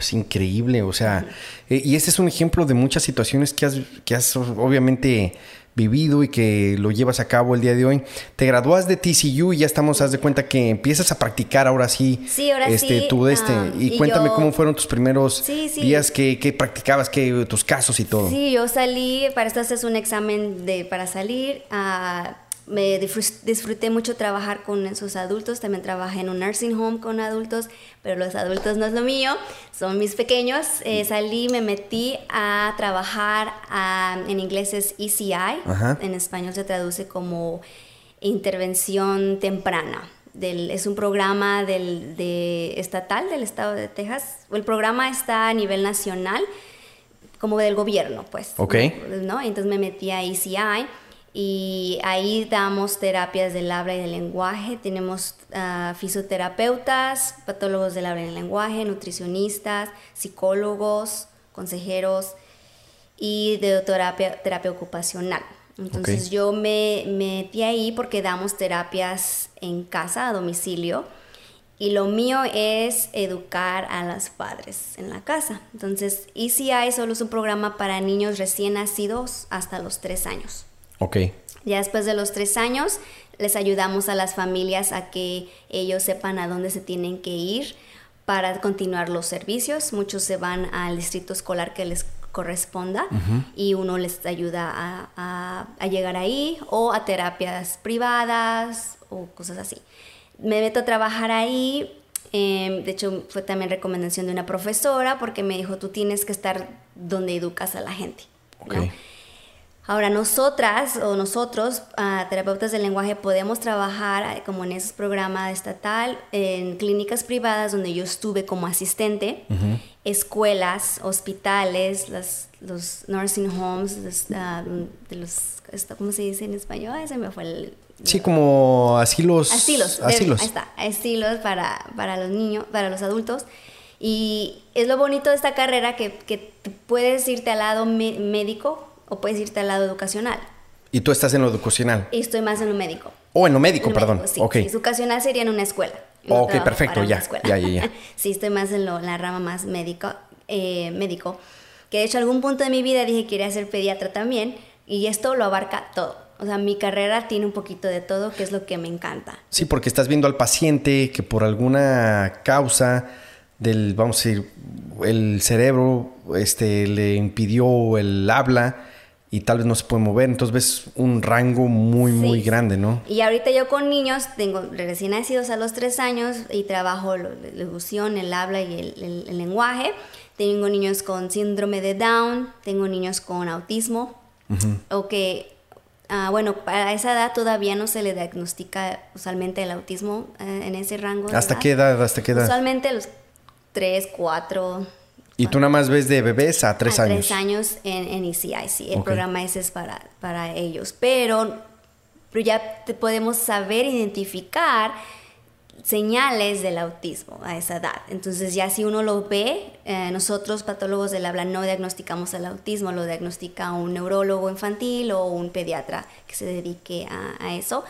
Es increíble, o sea, eh, y este es un ejemplo de muchas situaciones que has, que has obviamente vivido y que lo llevas a cabo el día de hoy. Te gradúas de TCU y ya estamos, haz de cuenta que empiezas a practicar ahora sí. Sí, ahora este, sí. Tú este, ah, y, cuéntame cómo fueron tus primeros días que, que, practicabas, que, tus casos y todo. Sí, yo salí, para esto haces un examen de, para salir. a me disfruté mucho trabajar con esos adultos, también trabajé en un nursing home con adultos, pero los adultos no es lo mío, son mis pequeños. Eh, salí, me metí a trabajar en inglés es ECI, en español se traduce como intervención temprana. Del, es un programa del, de, estatal del estado de Texas. El programa está a nivel nacional, como del gobierno, pues. Ok. ¿no? Entonces me metí a ECI y ahí damos terapias del habla y del lenguaje. Tenemos uh, fisioterapeutas, patólogos del habla y del lenguaje, nutricionistas, psicólogos, consejeros y de terapia, terapia ocupacional. Entonces yo me, metí ahí porque damos terapias en casa, a domicilio. Y lo mío es educar a los padres en la casa. Entonces, ECI solo es un programa para niños recién nacidos hasta los tres años. Ok. Ya después de los tres años, les ayudamos a las familias a que ellos sepan a dónde se tienen que ir para continuar los servicios. Muchos se van al distrito escolar que les corresponda y uno les ayuda a, llegar ahí o a terapias privadas o cosas así. Me meto a trabajar ahí. Em, de hecho, fue también recomendación de una profesora porque me dijo, tú tienes que estar donde educas a la gente. Okay. Ahora, nosotras o nosotros, ah, terapeutas del lenguaje, podemos trabajar ah, como en esos programas estatal, en clínicas privadas donde yo estuve como asistente, escuelas, hospitales, los nursing homes, ah, de los, ¿cómo se dice en español? Ese me fue el... Sí, como asilos. Asilos. Asilos. ahí está, asilos para, para los niños, para los adultos. Y es lo bonito de esta carrera que, que puedes irte al lado médico o puedes irte al lado educacional. ¿Y tú estás en lo educacional? Y estoy más en lo médico. O en lo médico, perdón. sí, okay. educacional sería en una escuela. ok, perfecto, ya, ya, ya, ya. sí, estoy más en la rama más médico, eh, médico. Que de hecho, algún punto de mi vida dije que quería ser pediatra también. Y esto lo abarca todo. O sea, mi carrera tiene un poquito de todo, que es lo que me encanta. Sí, porque estás viendo al paciente que por alguna causa del, vamos a decir, el cerebro este, le impidió el habla y tal vez no se puede mover. Entonces ves un rango muy, muy grande, ¿no? Y ahorita yo con niños, tengo recién nacidos a los tres años y trabajo la ilusión, el habla y el, lenguaje. Tengo niños con síndrome de Down, tengo niños con autismo, o que, bueno, para esa edad todavía no se le diagnostica usualmente el autismo eh, en ese rango. ¿Hasta qué edad? ¿Hasta qué edad? Usualmente los tres, cuatro, ¿Y tú nada más ves de bebés a tres años? A tres años en, en ECI, sí. El programa ese es para, para ellos. Pero, pero ya te podemos saber identificar señales del autismo a esa edad. Entonces ya si uno lo ve, eh, nosotros patólogos del habla no diagnosticamos el autismo, lo diagnostica un neurólogo infantil o un pediatra que se dedique a, eso.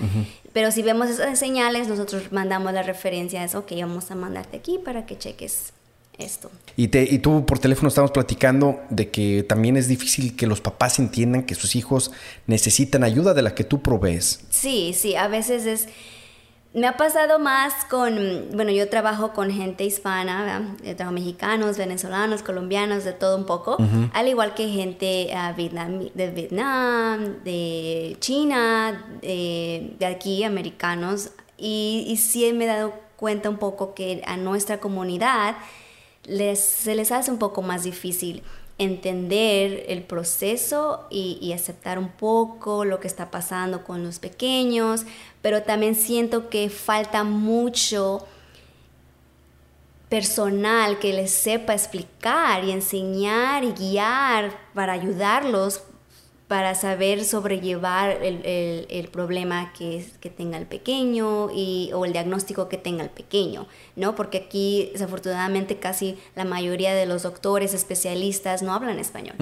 Pero si vemos esas señales, nosotros mandamos la referencia a eso, ok, vamos a mandarte aquí para que cheques esto. Y, te, y tú por teléfono estamos platicando de que también es difícil que los papás entiendan que sus hijos necesitan ayuda de la que tú provees. Sí, sí, a veces es me ha pasado más con, bueno, yo trabajo con gente hispana, trabajo mexicanos, venezolanos, colombianos, de todo un poco, al igual que gente uh, de Vietnam, de China, de, aquí, americanos, y, y, sí me he dado cuenta un poco que a nuestra comunidad se les hace un poco más difícil entender el proceso y, aceptar un poco lo que está pasando con los pequeños, pero también siento que falta mucho personal que les sepa explicar y enseñar y guiar para ayudarlos para saber sobrellevar el, problema que, que, tenga el pequeño y, o el diagnóstico que tenga el pequeño, ¿no? Porque aquí, desafortunadamente, casi la mayoría de los doctores especialistas no hablan español.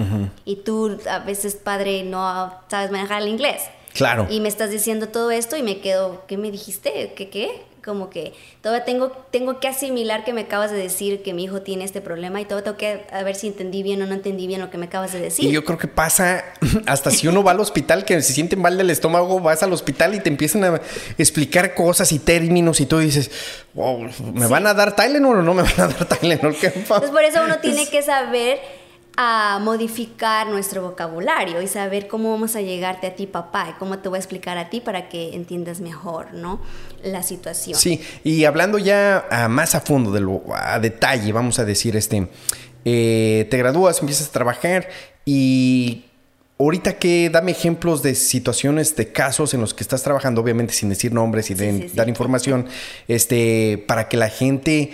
Y tú, a veces, padre, no sabes manejar el inglés. Claro. Y me estás diciendo todo esto y me quedo, ¿qué me dijiste? ¿Qué qué? Como que todavía tengo, tengo que asimilar que me acabas de decir que mi hijo tiene este problema y todo tengo que a ver si entendí bien o no entendí bien lo que me acabas de decir. Y yo creo que pasa hasta si uno va al hospital, que se siente mal del estómago, vas al hospital y te empiezan a explicar cosas y términos y tú dices, ¿me van a dar Tylenol o no me van a dar Tylenol? ¿Qué Entonces por eso uno tiene que saber a modificar nuestro vocabulario y saber cómo vamos a llegarte a ti, papá, y cómo te voy a explicar a ti para que entiendas mejor, ¿no? La situación. Sí, y hablando ya más a fondo, de lo, a detalle, vamos a decir, este, eh, te gradúas, empiezas a trabajar y ahorita que dame ejemplos de situaciones, de casos en los que estás trabajando, obviamente sin decir nombres y de, dar información, este, para que la gente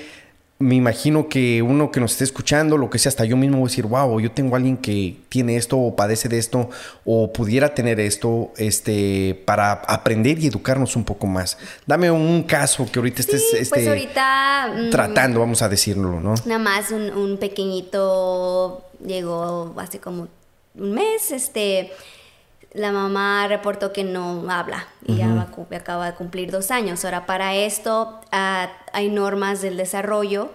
me imagino que uno que nos esté escuchando, lo que sea, hasta yo mismo voy a decir, wow, yo tengo a alguien que tiene esto o padece de esto o pudiera tener esto, este, para aprender y educarnos un poco más. Dame un caso que ahorita estés pues este, mm, tratando, vamos a decirlo, ¿no? Nada más un, un pequeñito llegó hace como un mes, este la mamá reportó que no habla y ya acaba de cumplir dos años. Ahora, para esto ah, hay normas del desarrollo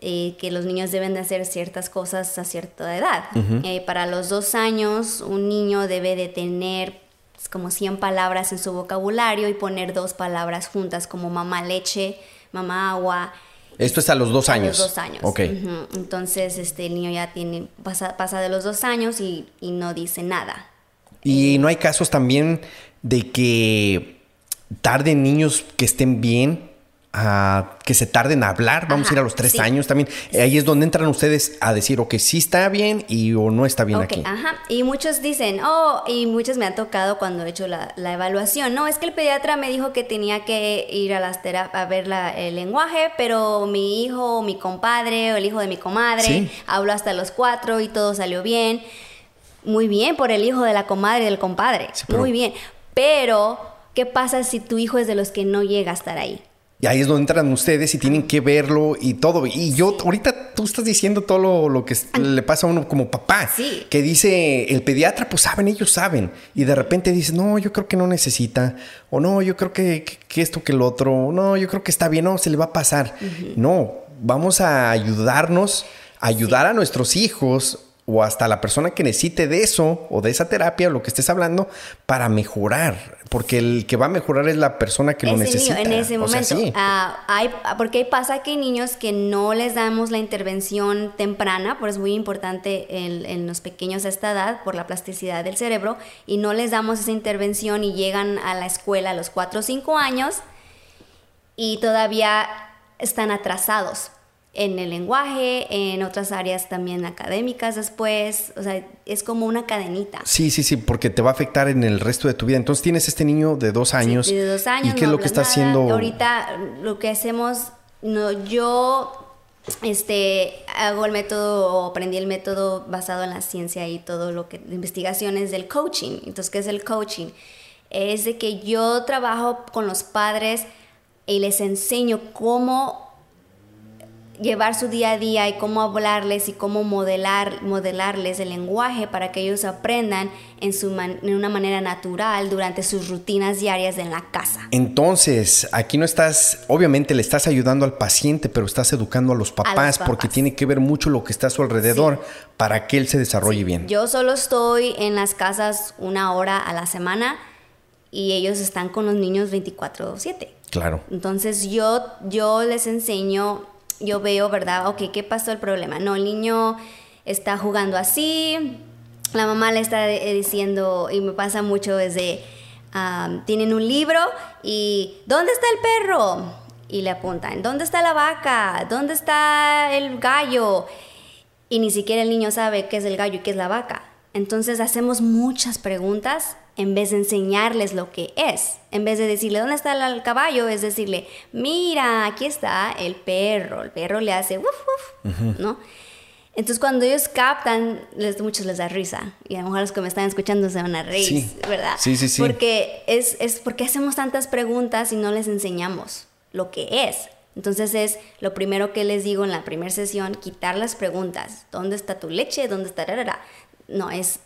eh, que los niños deben de hacer ciertas cosas a cierta edad. Eh, para los dos años, un niño debe de tener pues, como 100 palabras en su vocabulario y poner dos palabras juntas como mamá leche, mamá agua. Esto es a los dos años. A los dos años. Ok. Entonces, este, el niño ya tiene, pasa, pasa de los dos años y, y no dice nada. Y no hay casos también de que tarden niños que estén bien, a que se tarden a hablar, vamos a ir a los tres años también. Ahí es donde entran ustedes a decir, o que sí está bien y o no está bien aquí. Ajá. Y muchos dicen, oh, y muchos me han tocado cuando he hecho la, evaluación. No, es que el pediatra me dijo que tenía que ir a las a ver el lenguaje, pero mi hijo, mi compadre o el hijo de mi comadre habló hasta los cuatro y todo salió bien muy bien por el hijo de la comadre y del compadre, muy bien. Pero, ¿qué pasa si tu hijo es de los que no llega a estar ahí? Y ahí es donde entran ustedes y tienen que verlo y todo. Y yo, ahorita tú estás diciendo todo lo, que le pasa a uno como papá. Sí. Que dice el pediatra, pues saben, ellos saben. Y de repente dice, no, yo creo que no necesita. O no, yo creo que, esto, que el otro. No, yo creo que está bien. No, se le va a pasar. No, vamos a ayudarnos, ayudar a nuestros hijos o hasta la persona que necesite de eso o de esa terapia o lo que estés hablando para mejorar, porque el que va a mejorar es la persona que lo necesita. en ese momento, ah, hay, porque pasa que hay niños que no les damos la intervención temprana, por es muy importante en, los pequeños a esta edad por la plasticidad del cerebro y no les damos esa intervención y llegan a la escuela a los 4 o 5 años y todavía están atrasados en el lenguaje, en otras áreas también académicas después, o sea, es como una cadenita. Sí, sí, sí, porque te va a afectar en el resto de tu vida. Entonces tienes este niño de dos años. de dos años. ¿Y qué es lo que está haciendo? Ahorita lo que hacemos, no, yo este, hago el método, aprendí el método basado en la ciencia y todo lo que, investigaciones del coaching. Entonces, ¿qué es el coaching? Es de que yo trabajo con los padres y les enseño cómo llevar su día a día y cómo hablarles y cómo modelar, modelarles el lenguaje para que ellos aprendan en, su en una manera natural durante sus rutinas diarias en la casa. Entonces, aquí no estás, obviamente le estás ayudando al paciente, pero estás educando a los papás, porque tiene que ver mucho lo que está a su alrededor para que él se desarrolle bien. Yo solo estoy en las casas una hora a la semana y ellos están con los niños 24/7. Claro. Entonces yo, yo les enseño yo veo, ¿verdad? Ok, ¿qué pasó el problema? No, el niño está jugando así, la mamá le está eh, diciendo, y me pasa mucho desde, tienen un libro y ¿dónde está el perro? Y le apuntan, ¿dónde está la vaca? ¿Dónde está el gallo? Y ni siquiera el niño sabe qué es el gallo y qué es la vaca. Entonces hacemos muchas preguntas en vez de enseñarles lo que es. En vez de decirle, ¿dónde está el caballo? Es decirle, mira, aquí está el perro. El perro le hace, uf, uf, ¿no? Entonces cuando ellos captan, les, muchos les da risa. Y a lo mejor los que me están escuchando se van a reír, ¿verdad? Sí, sí, sí. Porque es, es porque hacemos tantas preguntas y no les enseñamos lo que es. Entonces es lo primero que les digo en la primera sesión, quitar las preguntas. ¿Dónde está tu leche? ¿Dónde está? No, es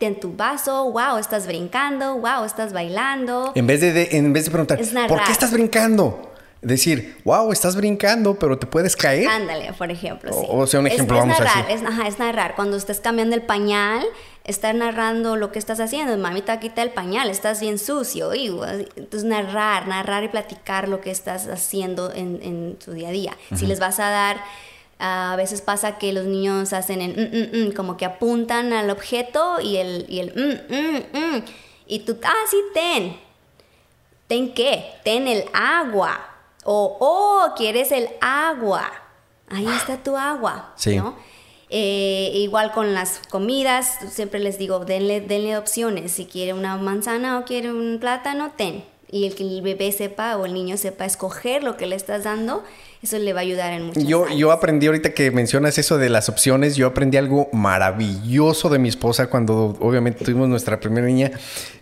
en tu vaso, wow, estás brincando, wow, estás bailando. En vez de, en vez de preguntar, ¿por qué estás brincando? Decir, wow, estás brincando, pero te puedes caer. Ándale, por ejemplo. Sí. O, sea, un ejemplo, vamos narrar, a decir. Es, ajá, es narrar. Cuando estás cambiando el pañal, estar narrando lo que estás haciendo. Mamita, quita el pañal, estás bien sucio. Entonces, narrar, narrar y platicar lo que estás haciendo en, en tu día a día. Si les vas a dar a veces pasa que los niños hacen el mm, mm, mm, como que apuntan al objeto y el, y el y tú, ah, sí, ten. ¿Ten qué? Ten el agua. O, oh, quieres el agua. Ahí está tu agua. Sí. Eh, igual con las comidas, siempre les digo, denle, denle opciones. Si quiere una manzana o quiere un plátano, ten. Y el que el bebé sepa o el niño sepa escoger lo que le estás dando eso le va a ayudar en muchas yo, yo aprendí ahorita que mencionas eso de las opciones, yo aprendí algo maravilloso de mi esposa cuando obviamente tuvimos nuestra primera niña,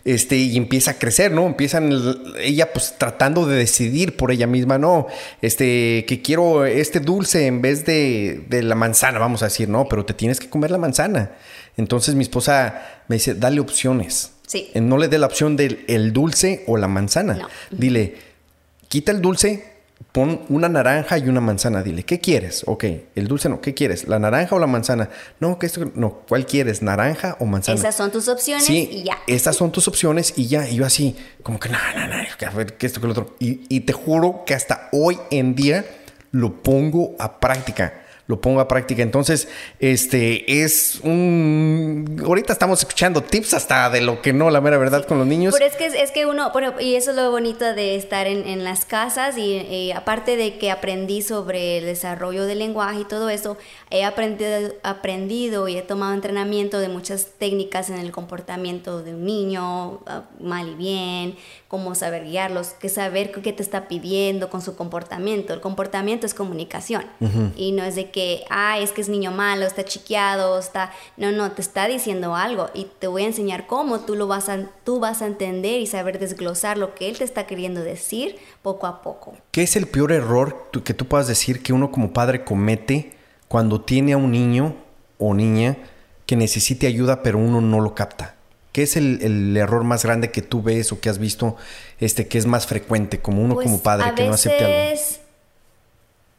este, y empieza a crecer, ¿no? Empiezan ella pues tratando de decidir por ella misma, no, este, que quiero este dulce en vez de, de la manzana, vamos a decir, no, pero te tienes que comer la manzana. Entonces mi esposa me dice, dale opciones. Sí. No le dé la opción del el dulce o la manzana. No. Dile, quita el dulce, pon una naranja y una manzana, dile, ¿qué quieres? Ok, el dulce no, ¿qué quieres? ¿La naranja o la manzana? No, que esto, no, ¿cuál quieres? ¿Naranja o manzana? Esas son tus opciones sí, y ya. Estas son tus opciones y ya. Y yo así, como que no, no, no, que esto, que lo otro. Y, y te juro que hasta hoy en día lo pongo a práctica lo pongo a práctica. Entonces, este es un. Ahorita estamos escuchando tips hasta de lo que no, la mera verdad, con los niños. Pero es que, es que uno, bueno, y eso es lo bonito de estar en, en las casas, y, aparte de que aprendí sobre el desarrollo del lenguaje y todo eso, he aprendido, aprendido y he tomado entrenamiento de muchas técnicas en el comportamiento de un niño, ah, mal y bien, cómo saber guiarlos, qué saber qué te está pidiendo con su comportamiento. El comportamiento es comunicación y no es de que, ay, es que es niño malo, está chiqueado, está... No, no, te está diciendo algo y te voy a enseñar cómo tú lo vas a, tú vas a entender y saber desglosar lo que él te está queriendo decir poco a poco. ¿Qué es el peor error que tú puedas decir que uno como padre comete cuando tiene a un niño o niña que necesite ayuda pero uno no lo capta? ¿Qué es el, error más grande que tú ves o que has visto este, que es más frecuente como uno como pues, padre que no acepte algo?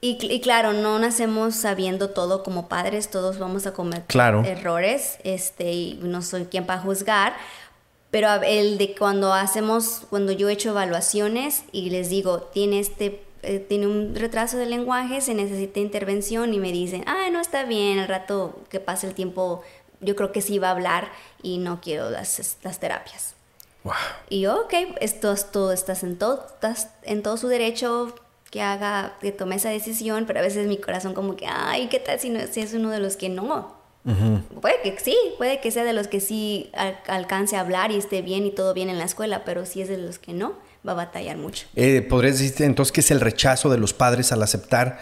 Y, y, claro, no nacemos sabiendo todo como padres, todos vamos a cometer errores, este, y no soy quien para juzgar, pero el de cuando hacemos, cuando yo he hecho evaluaciones y les digo, tiene este eh, tiene un retraso de lenguaje, se necesita intervención y me dicen, ah, no está bien, al rato que pase el tiempo yo creo que sí va a hablar y no quiero las, las terapias. Y yo, ok, esto, tú estás en todo, estás en todo su derecho que haga, que tome esa decisión, pero a veces mi corazón como que, ay, ¿qué tal si, no, si es uno de los que no? Puede que sí, puede que sea de los que sí alcance a hablar y esté bien y todo bien en la escuela, pero si es de los que no, va a batallar mucho. Eh, ¿Podrías decir entonces que es el rechazo de los padres al aceptar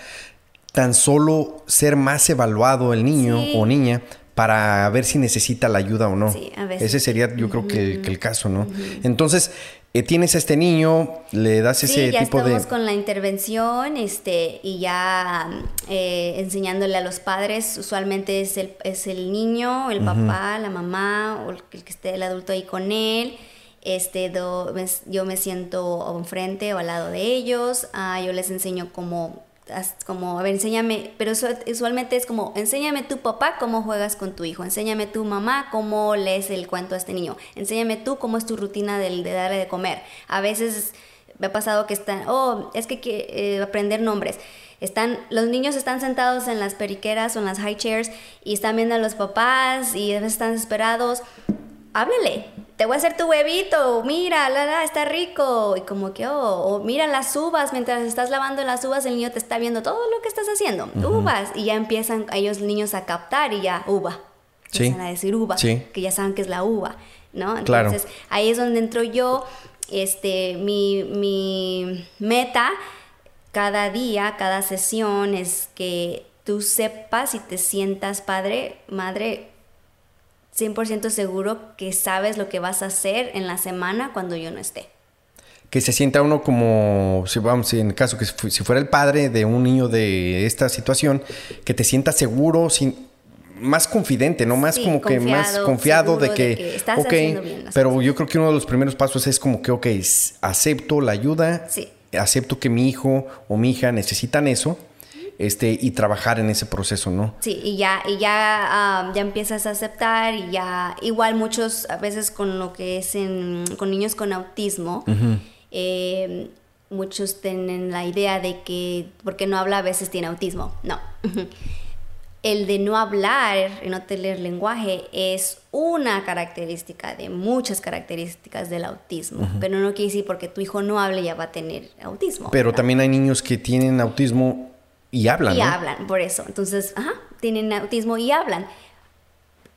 tan solo ser más evaluado el niño o niña para ver si necesita la ayuda o no. Sí, a veces. Ese sería, yo creo que, el caso, ¿no? Entonces, eh, tienes a este niño, le das ese ya tipo estamos con la intervención este, y ya eh, enseñándole a los padres. Usualmente es el, es el niño, el papá, la mamá o el, que esté el adulto ahí con él. Este, yo me siento enfrente o al lado de ellos. Ah, yo les enseño cómo como, a ver, enséñame, pero usualmente es como, enséñame tu papá cómo juegas con tu hijo, enséñame tu mamá cómo lees el cuento a este niño, enséñame tú cómo es tu rutina de, de darle de comer. A veces me ha pasado que están, oh, es que, que eh, aprender nombres. Están, los niños están sentados en las periqueras o en las high chairs y están viendo a los papás y a veces están desesperados. Háblele, te voy a hacer tu huevito, mira, la, la, está rico. Y como que, oh, o mira las uvas, mientras estás lavando las uvas, el niño te está viendo todo lo que estás haciendo, uvas. Y ya empiezan ellos niños a captar y ya, uva. Empiezan a decir uva, que ya saben que es la uva, ¿no? Entonces, ahí es donde entro yo, este, mi, mi meta cada día, cada sesión es que tú sepas y te sientas padre, madre, 100% seguro que sabes lo que vas a hacer en la semana cuando yo no esté. Que se sienta uno como, si vamos, en el caso que si fuera el padre de un niño de esta situación, que te sientas seguro, sin, más confidente, ¿no? Más como que más confiado de que, estás ok, pero yo creo que uno de los primeros pasos es como que, ok, acepto la ayuda, acepto que mi hijo o mi hija necesitan eso este, y trabajar en ese proceso, ¿no? Sí, y ya, y ya, ya empiezas a aceptar y ya, igual muchos, a veces con lo que es en, con niños con autismo, eh, muchos tienen la idea de que porque no habla a veces tiene autismo. No. El de no hablar y no tener lenguaje es una característica de muchas características del autismo, pero no quiere decir porque tu hijo no hable ya va a tener autismo. Pero también hay niños que tienen autismo y hablan. Y hablan, por eso. Entonces, ajá, tienen autismo y hablan.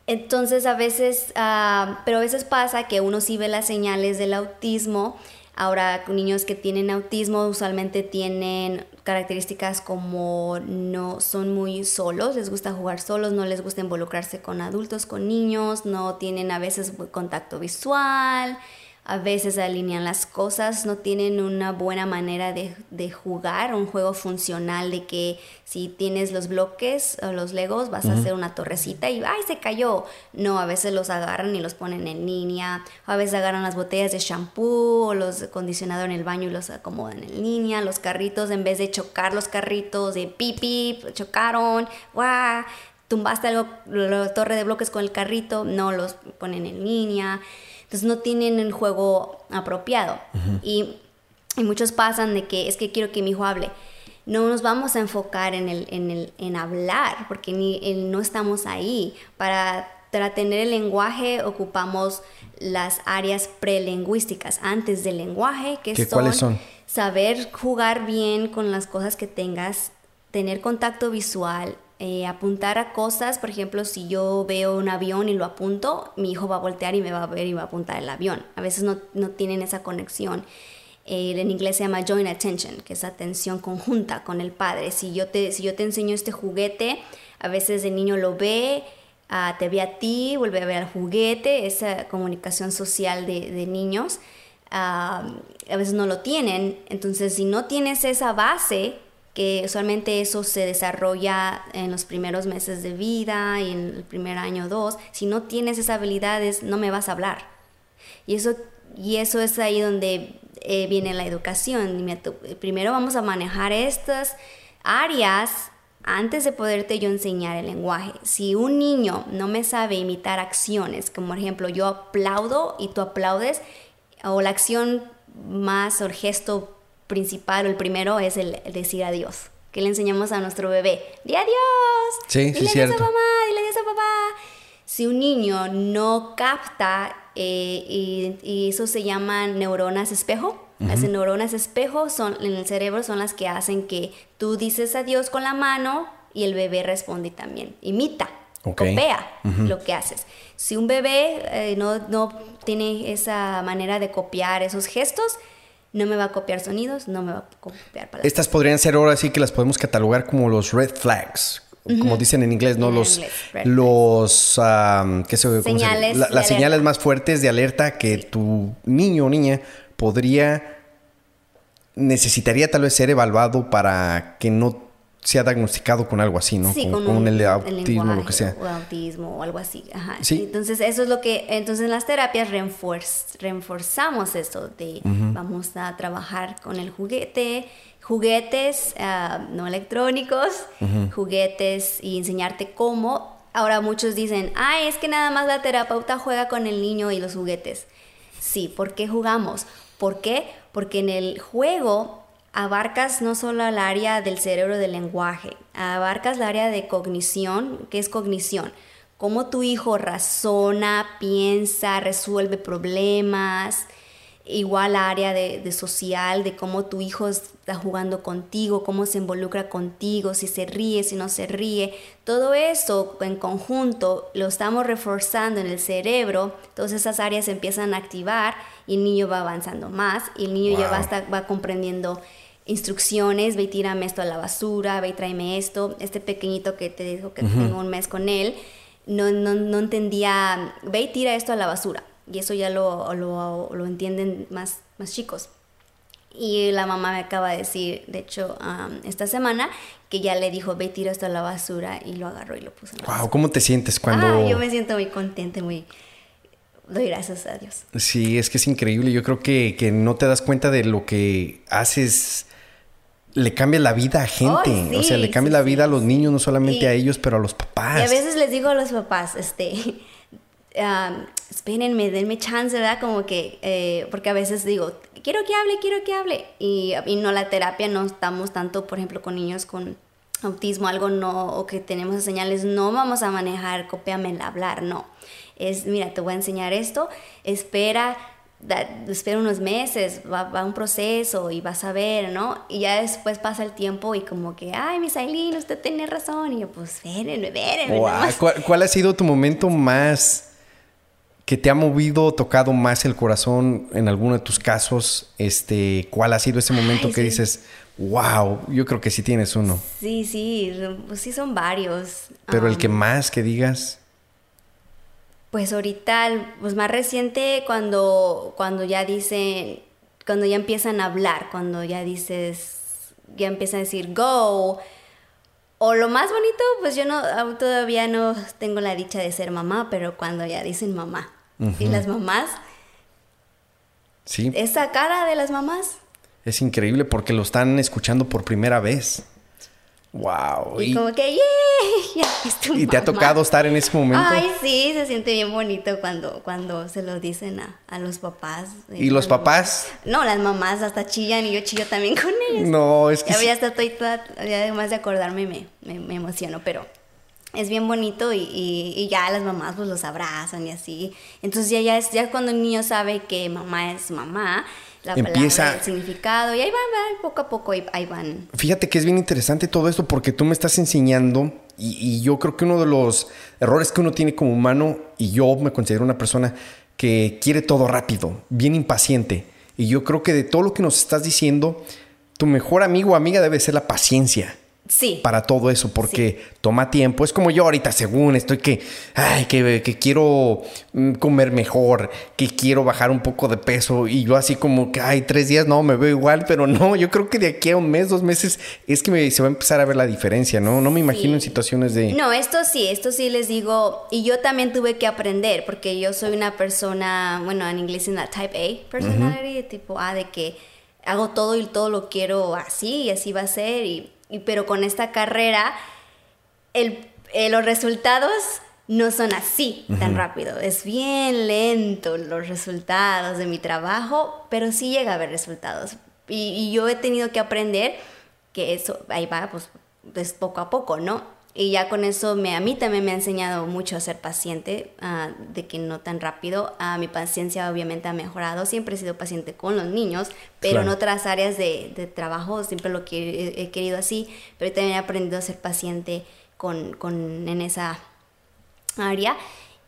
Entonces, a veces, ah, pero a veces pasa que uno sí ve las señales del autismo. Ahora, niños que tienen autismo usualmente tienen características como no son muy solos, les gusta jugar solos, no les gusta involucrarse con adultos, con niños, no tienen a veces contacto visual, a veces alinean las cosas, no tienen una buena manera de, jugar, un juego funcional de que si tienes los bloques o los legos vas a hacer una torrecita y ¡ay, se cayó! No, a veces los agarran y los ponen en línea, a veces agarran las botellas de shampoo o los acondicionador en el baño y los acomodan en línea, los carritos en vez de chocar los carritos de pipi, chocaron, ¡guau! Tumbaste algo, la torre de bloques con el carrito, no los ponen en línea. Entonces no tienen el juego apropiado. y, muchos pasan de que es que quiero que mi hijo hable. No nos vamos a enfocar en, el, en, el, en hablar, porque ni, no estamos ahí. Para, para tener el lenguaje ocupamos las áreas prelingüísticas antes del lenguaje, que son, ¿cuáles son saber jugar bien con las cosas que tengas, tener contacto visual, eh, apuntar a cosas, por ejemplo, si yo veo un avión y lo apunto, mi hijo va a voltear y me va a ver y va a apuntar el avión. A veces no, no tienen esa conexión. Eh, en inglés se llama joint attention, que es atención conjunta con el padre. Si yo te, si yo te enseño este juguete, a veces el niño lo ve, ah, te ve a ti, vuelve a ver al juguete, esa comunicación social de, de niños. Ah, a veces no lo tienen. Entonces, si no tienes esa base, que usualmente eso se desarrolla en los primeros meses de vida y en el primer año o dos. Si no tienes esas habilidades, no me vas a hablar. Y eso, y eso es ahí donde eh, viene la educación. Primero vamos a manejar estas áreas antes de poderte yo enseñar el lenguaje. Si un niño no me sabe imitar acciones, como por ejemplo yo aplaudo y tú aplaudes, o la acción más o el gesto principal o el primero es el decir adiós. Que le enseñamos a nuestro bebé. ¡Di adiós! Sí, dile sí, adiós a mamá, dile adiós a papá. Si un niño no capta, eh, y, eso se llama neuronas espejo, las neuronas espejo son, en el cerebro son las que hacen que tú dices adiós con la mano y el bebé responde también. Imita, copia lo que haces. Si un bebé eh, no, no tiene esa manera de copiar esos gestos, no me va a copiar sonidos, no me va a copiar palabras. Estas podrían ser ahora sí que las podemos catalogar como los red flags. Como dicen en inglés, ¿no? los, los ¿qué se, señales las señales más fuertes de alerta que tu niño o niña podría, necesitaría tal vez ser evaluado para que no sea diagnosticado con algo así, ¿no? Sí, con, un, el autismo, lo que sea. O autismo o algo así. Ajá. Sí. Entonces, eso es lo que, entonces en las terapias reforzamos eso de vamos a trabajar con el juguete, juguetes ah, no electrónicos, juguetes y enseñarte cómo. Ahora muchos dicen, ay, es que nada más la terapeuta juega con el niño y los juguetes. Sí, ¿por qué jugamos? ¿Por qué? Porque en el juego abarcas no solo el área del cerebro del lenguaje, abarcas el área de cognición, que es cognición, cómo tu hijo razona, piensa, resuelve problemas, igual área de, social, de cómo tu hijo está jugando contigo, cómo se involucra contigo, si se ríe, si no se ríe. Todo eso en conjunto lo estamos reforzando en el cerebro, todas esas áreas se empiezan a activar y el niño va avanzando más y el niño ya va, estar, va comprendiendo instrucciones, ve y tírame esto a la basura, ve y tráeme esto. Este pequeñito que te dijo que tengo un mes con él, no, no, no entendía, ve y tira esto a la basura y eso ya lo, lo, lo entienden más, más chicos. Y la mamá me acaba de decir, de hecho, esta semana, que ya le dijo, ve, tira esto a la basura, y lo agarró y lo puso en la wow, ¿cómo te sientes cuando...? yo me siento muy contenta, muy... Doy gracias a Dios. Sí, es que es increíble. Yo creo que, que no te das cuenta de lo que haces le cambia la vida a gente. o sea, le cambia la vida a los niños, no solamente a ellos, pero a los papás. Y a veces les digo a los papás, este, espérenme, denme chance, ¿verdad? Como que, eh, porque a veces digo, quiero que hable, quiero que hable. Y, y, no la terapia, no estamos tanto, por ejemplo, con niños con autismo, algo no, o que tenemos señales, no vamos a manejar, cópiame el hablar, no. Es, mira, te voy a enseñar esto, espera, espera unos meses, va, va, un proceso y vas a ver, ¿no? Y ya después pasa el tiempo y como que, ay, mi Aileen, usted tiene razón. Y yo, pues, espérenme, espérenme. ¿Cuál, ¿Cuál ha sido tu momento más que te ha movido, tocado más el corazón en alguno de tus casos? Este, ¿Cuál ha sido ese momento que dices, wow, yo creo que sí tienes uno? Sí, sí, pues sí son varios. Pero el que más que digas. Pues ahorita, pues más reciente cuando, cuando ya dicen, cuando ya empiezan a hablar, cuando ya dices, ya empiezan a decir go, o lo más bonito, pues yo no, todavía no tengo la dicha de ser mamá, pero cuando ya dicen mamá, y las mamás. Sí. Esa cara de las mamás. Es increíble porque lo están escuchando por primera vez. Wow. Y, como que, ¡yeah! ¿Y te ha tocado estar en ese momento? Ay, sí, se siente bien bonito cuando, cuando se lo dicen a, los papás. ¿Y los papás? No, las mamás hasta chillan y yo chillo también con ellas. No, es que... Ya, hasta estoy toda, además de acordarme me, me emociono, pero es bien bonito y, y, ya las mamás pues los abrazan y así. Entonces ya, ya es ya cuando el niño sabe que mamá es mamá, la Empieza... palabra, el significado y ahí van, poco a poco ahí van. Fíjate que es bien interesante todo esto porque tú me estás enseñando y, y yo creo que uno de los errores que uno tiene como humano y yo me considero una persona que quiere todo rápido, bien impaciente. Y yo creo que de todo lo que nos estás diciendo, tu mejor amigo o amiga debe ser la paciencia. Sí. Para todo eso, porque toma tiempo. Es como yo ahorita, según estoy que, ay, que, que, quiero mm, comer mejor, que quiero bajar un poco de peso. Y yo así como que, ay, tres días no, me veo igual, pero no, yo creo que de aquí a un mes, dos meses, es que se va a empezar a ver la diferencia, ¿no? No me imagino en situaciones de... No, esto sí, esto sí les digo, y yo también tuve que aprender, porque yo soy una persona, bueno, en inglés en la type A personality, tipo A, de que hago todo y todo lo quiero así y así va a ser y y, pero con esta carrera, el, eh, los resultados no son así tan rápido. Es bien lento los resultados de mi trabajo, pero sí llega a haber resultados. Y, y yo he tenido que aprender que eso, ahí va, pues, pues poco a poco, ¿no? Y ya con eso me, a mí también me ha enseñado mucho a ser paciente, uh, de que no tan rápido. Uh, mi paciencia obviamente ha mejorado. Siempre he sido paciente con los niños, pero en otras áreas de, de, trabajo siempre lo que he, querido así. Pero también he aprendido a ser paciente con, con en esa área.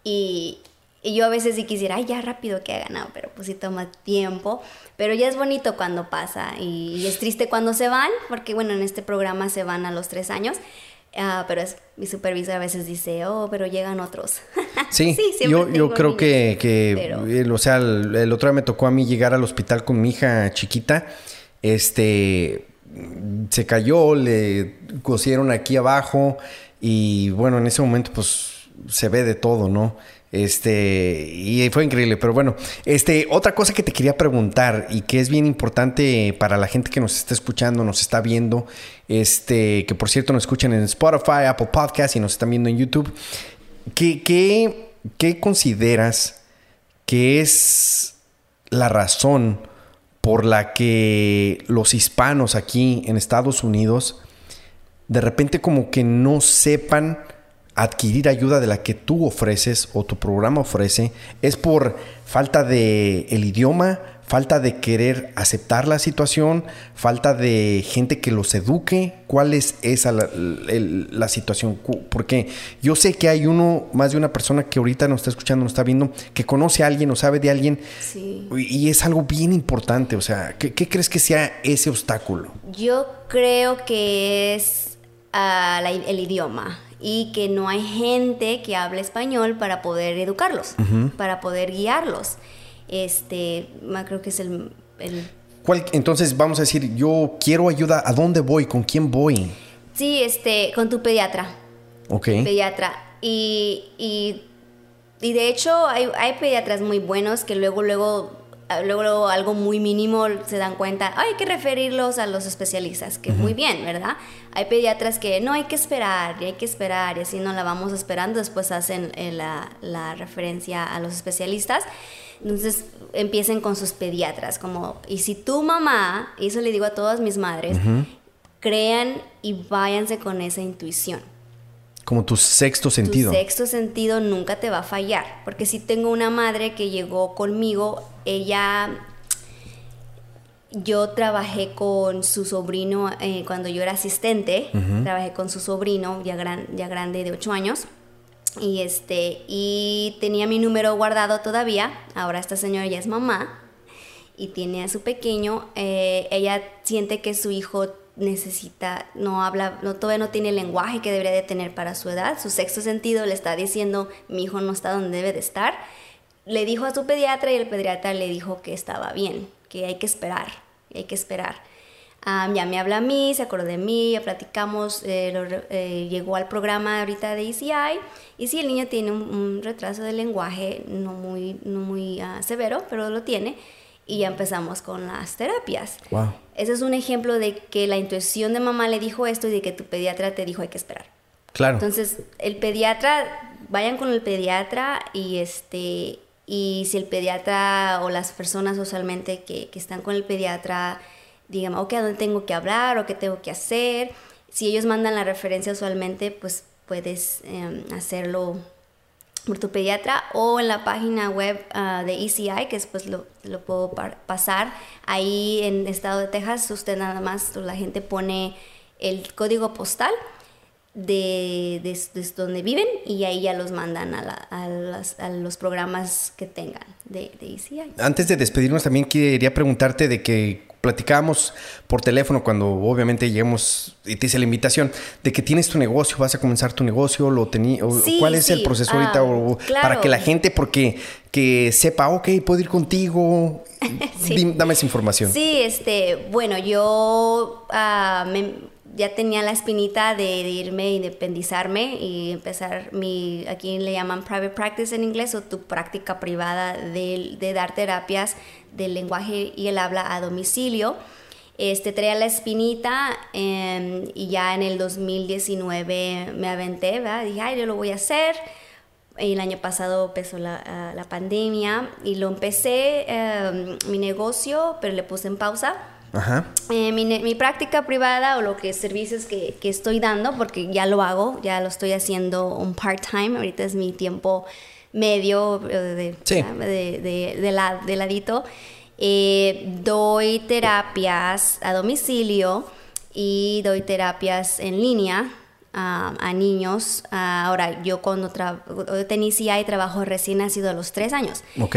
Y, y yo a veces sí quisiera, ay, ya rápido que ha ganado, pero pues sí toma tiempo. Pero ya es bonito cuando pasa y, y es triste cuando se van, porque bueno, en este programa se van a los tres años. Ah, pero es, mi supervisor a veces dice, oh, pero llegan otros. Sí, yo, yo creo que, que o sea, el, otro día me tocó a mí llegar al hospital con mi hija chiquita. Este, se cayó, le cosieron aquí abajo y bueno, en ese momento pues se ve de todo, ¿no? Este, y fue increíble, pero bueno, este, otra cosa que te quería preguntar y que es bien importante para la gente que nos está escuchando, nos está viendo, este, que por cierto nos escuchan en Spotify, Apple Podcast y nos están viendo en YouTube, ¿qué, qué, qué consideras que es la razón por la que los hispanos aquí en Estados Unidos de repente como que no sepan adquirir ayuda de la que tú ofreces o tu programa ofrece es por falta de el idioma, falta de querer aceptar la situación, falta de gente que los eduque. ¿Cuál es esa la, situación? Porque yo sé que hay uno, más de una persona que ahorita nos está escuchando, nos está viendo, que conoce a alguien o sabe de alguien y es algo bien importante. O sea, ¿qué, crees que sea ese obstáculo? Yo creo que es ah, el idioma y que no hay gente que hable español para poder educarlos, para poder guiarlos. Este, creo que es el... entonces vamos a decir, yo quiero ayuda, ¿a dónde voy? ¿Con quién voy? Sí, este, con tu pediatra. Ok. Pediatra. Y, y, y de hecho hay, hay pediatras muy buenos que luego, luego luego algo muy mínimo se dan cuenta, hay que referirlos a los especialistas, que muy bien, ¿verdad? Hay pediatras que no hay que esperar, y hay que esperar, y así no la vamos esperando, después hacen eh, la, la, referencia a los especialistas. Entonces empiecen con sus pediatras, como, y si tu mamá, y eso le digo a todas mis madres, crean y váyanse con esa intuición. Como tu sexto sentido. Tu sexto sentido nunca te va a fallar. Porque si tengo una madre que llegó conmigo, ella. Yo trabajé con su sobrino eh, cuando yo era asistente. Trabajé con su sobrino, ya, gran, ya grande de 8 años. Y, este, y tenía mi número guardado todavía. Ahora esta señora ya es mamá y tiene a su pequeño. Eh, ella siente que su hijo necesita, no habla, no, todavía no tiene el lenguaje que debería de tener para su edad. Su sexto sentido le está diciendo, mi hijo no está donde debe de estar. Le dijo a su pediatra y el pediatra le dijo que estaba bien, que hay que esperar, hay que esperar. ya me habla a mí, se acordó de mí, ya platicamos, eh, eh, llegó al programa ahorita de ECI y sí, el niño tiene un, retraso de lenguaje no muy, no muy ah, severo, pero lo tiene y ya empezamos con las terapias. Wow. Ese es un ejemplo de que la intuición de mamá le dijo esto y de que tu pediatra te dijo hay que esperar. Claro. Entonces, el pediatra, vayan con el pediatra y este y si el pediatra o las personas usualmente que, que están con el pediatra digan, ok, ¿a dónde tengo que hablar o qué tengo que hacer? Si ellos mandan la referencia usualmente, pues puedes em, hacerlo por tu pediatra o en la página web ah, de ECI, que después lo, lo puedo pasar. Ahí en estado de Texas, usted nada más, la gente pone el código postal de, de, donde viven y ahí ya los mandan a, los programas que tengan de, de ECI. Antes de despedirnos, también quería preguntarte de que platicábamos por teléfono cuando obviamente llegamos y te hice la invitación de que tienes tu negocio, vas a comenzar tu negocio, lo tenía, cuál es el proceso ahorita ah, para que la gente porque que sepa, ok, puedo ir contigo. Dame esa información. Sí, este, bueno, yo ah, ya tenía la espinita de, irme, independizarme y empezar mi, aquí le llaman private practice en inglés o tu práctica privada de, de dar terapias del lenguaje y el habla a domicilio. Este, traía la espinita em, y ya en el 2019 me aventé, ¿verdad? Dije, ay, yo lo voy a hacer. El año pasado empezó la, la pandemia y lo empecé, em, mi negocio, pero le puse en pausa. Ajá. Eh, mi, mi, práctica privada o lo que servicios que, que, estoy dando, porque ya lo hago, ya lo estoy haciendo un part-time, ahorita es mi tiempo medio eh, de, de, de, la, de ladito. Eh, doy terapias a domicilio y doy terapias en línea a niños. ahora, yo cuando tenía y trabajo recién nacido a los tres años. Ok.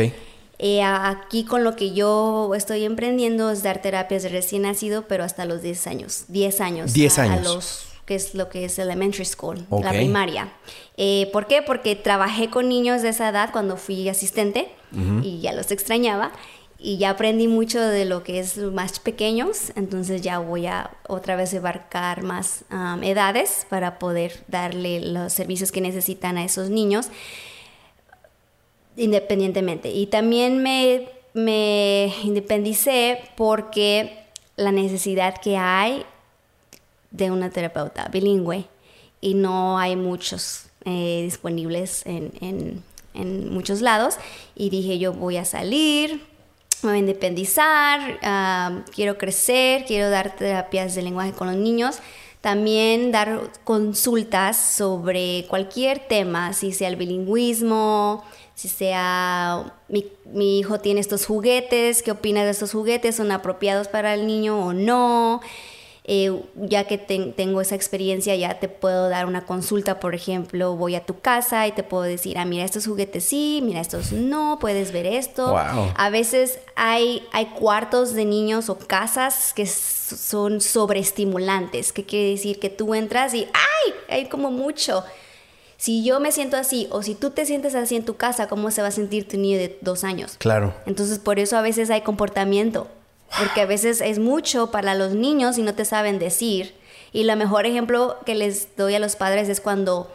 Eh, aquí con lo que yo estoy emprendiendo es dar terapias de recién nacido, pero hasta los 10 años. 10 años. 10 años. A los que es lo que es elementary school, la primaria. Eh, ¿Por qué? Porque trabajé con niños de esa edad cuando fui asistente y ya los extrañaba y ya aprendí mucho de lo que es más pequeños, entonces ya voy a otra vez abarcar más um, edades para poder darle los servicios que necesitan a esos niños independientemente. Y también me, me independicé porque la necesidad que hay de una terapeuta bilingüe y no hay muchos eh, disponibles en, en, en muchos lados y dije yo voy a salir me voy a independizar, quiero crecer, quiero dar terapias de lenguaje con los niños. También dar consultas sobre cualquier tema, si sea el bilingüismo, si sea mi, mi hijo tiene estos juguetes, qué opinas de estos juguetes, son apropiados para el niño o no. Eh, ya que tengo esa experiencia, ya te puedo dar una consulta, por ejemplo, voy a tu casa y te puedo decir, ah, mira, estos juguetes sí, mira, estos no, puedes ver esto. A veces hay, hay cuartos de niños o casas que son sobreestimulantes, que quiere decir que tú entras y, ¡ay! Hay como mucho. Si yo me siento así o si tú te sientes así en tu casa, ¿cómo se va a sentir tu niño de dos años? Claro. Entonces, por eso a veces hay comportamiento porque a veces es mucho para los niños y no te saben decir. Y el mejor ejemplo que les doy a los padres es cuando,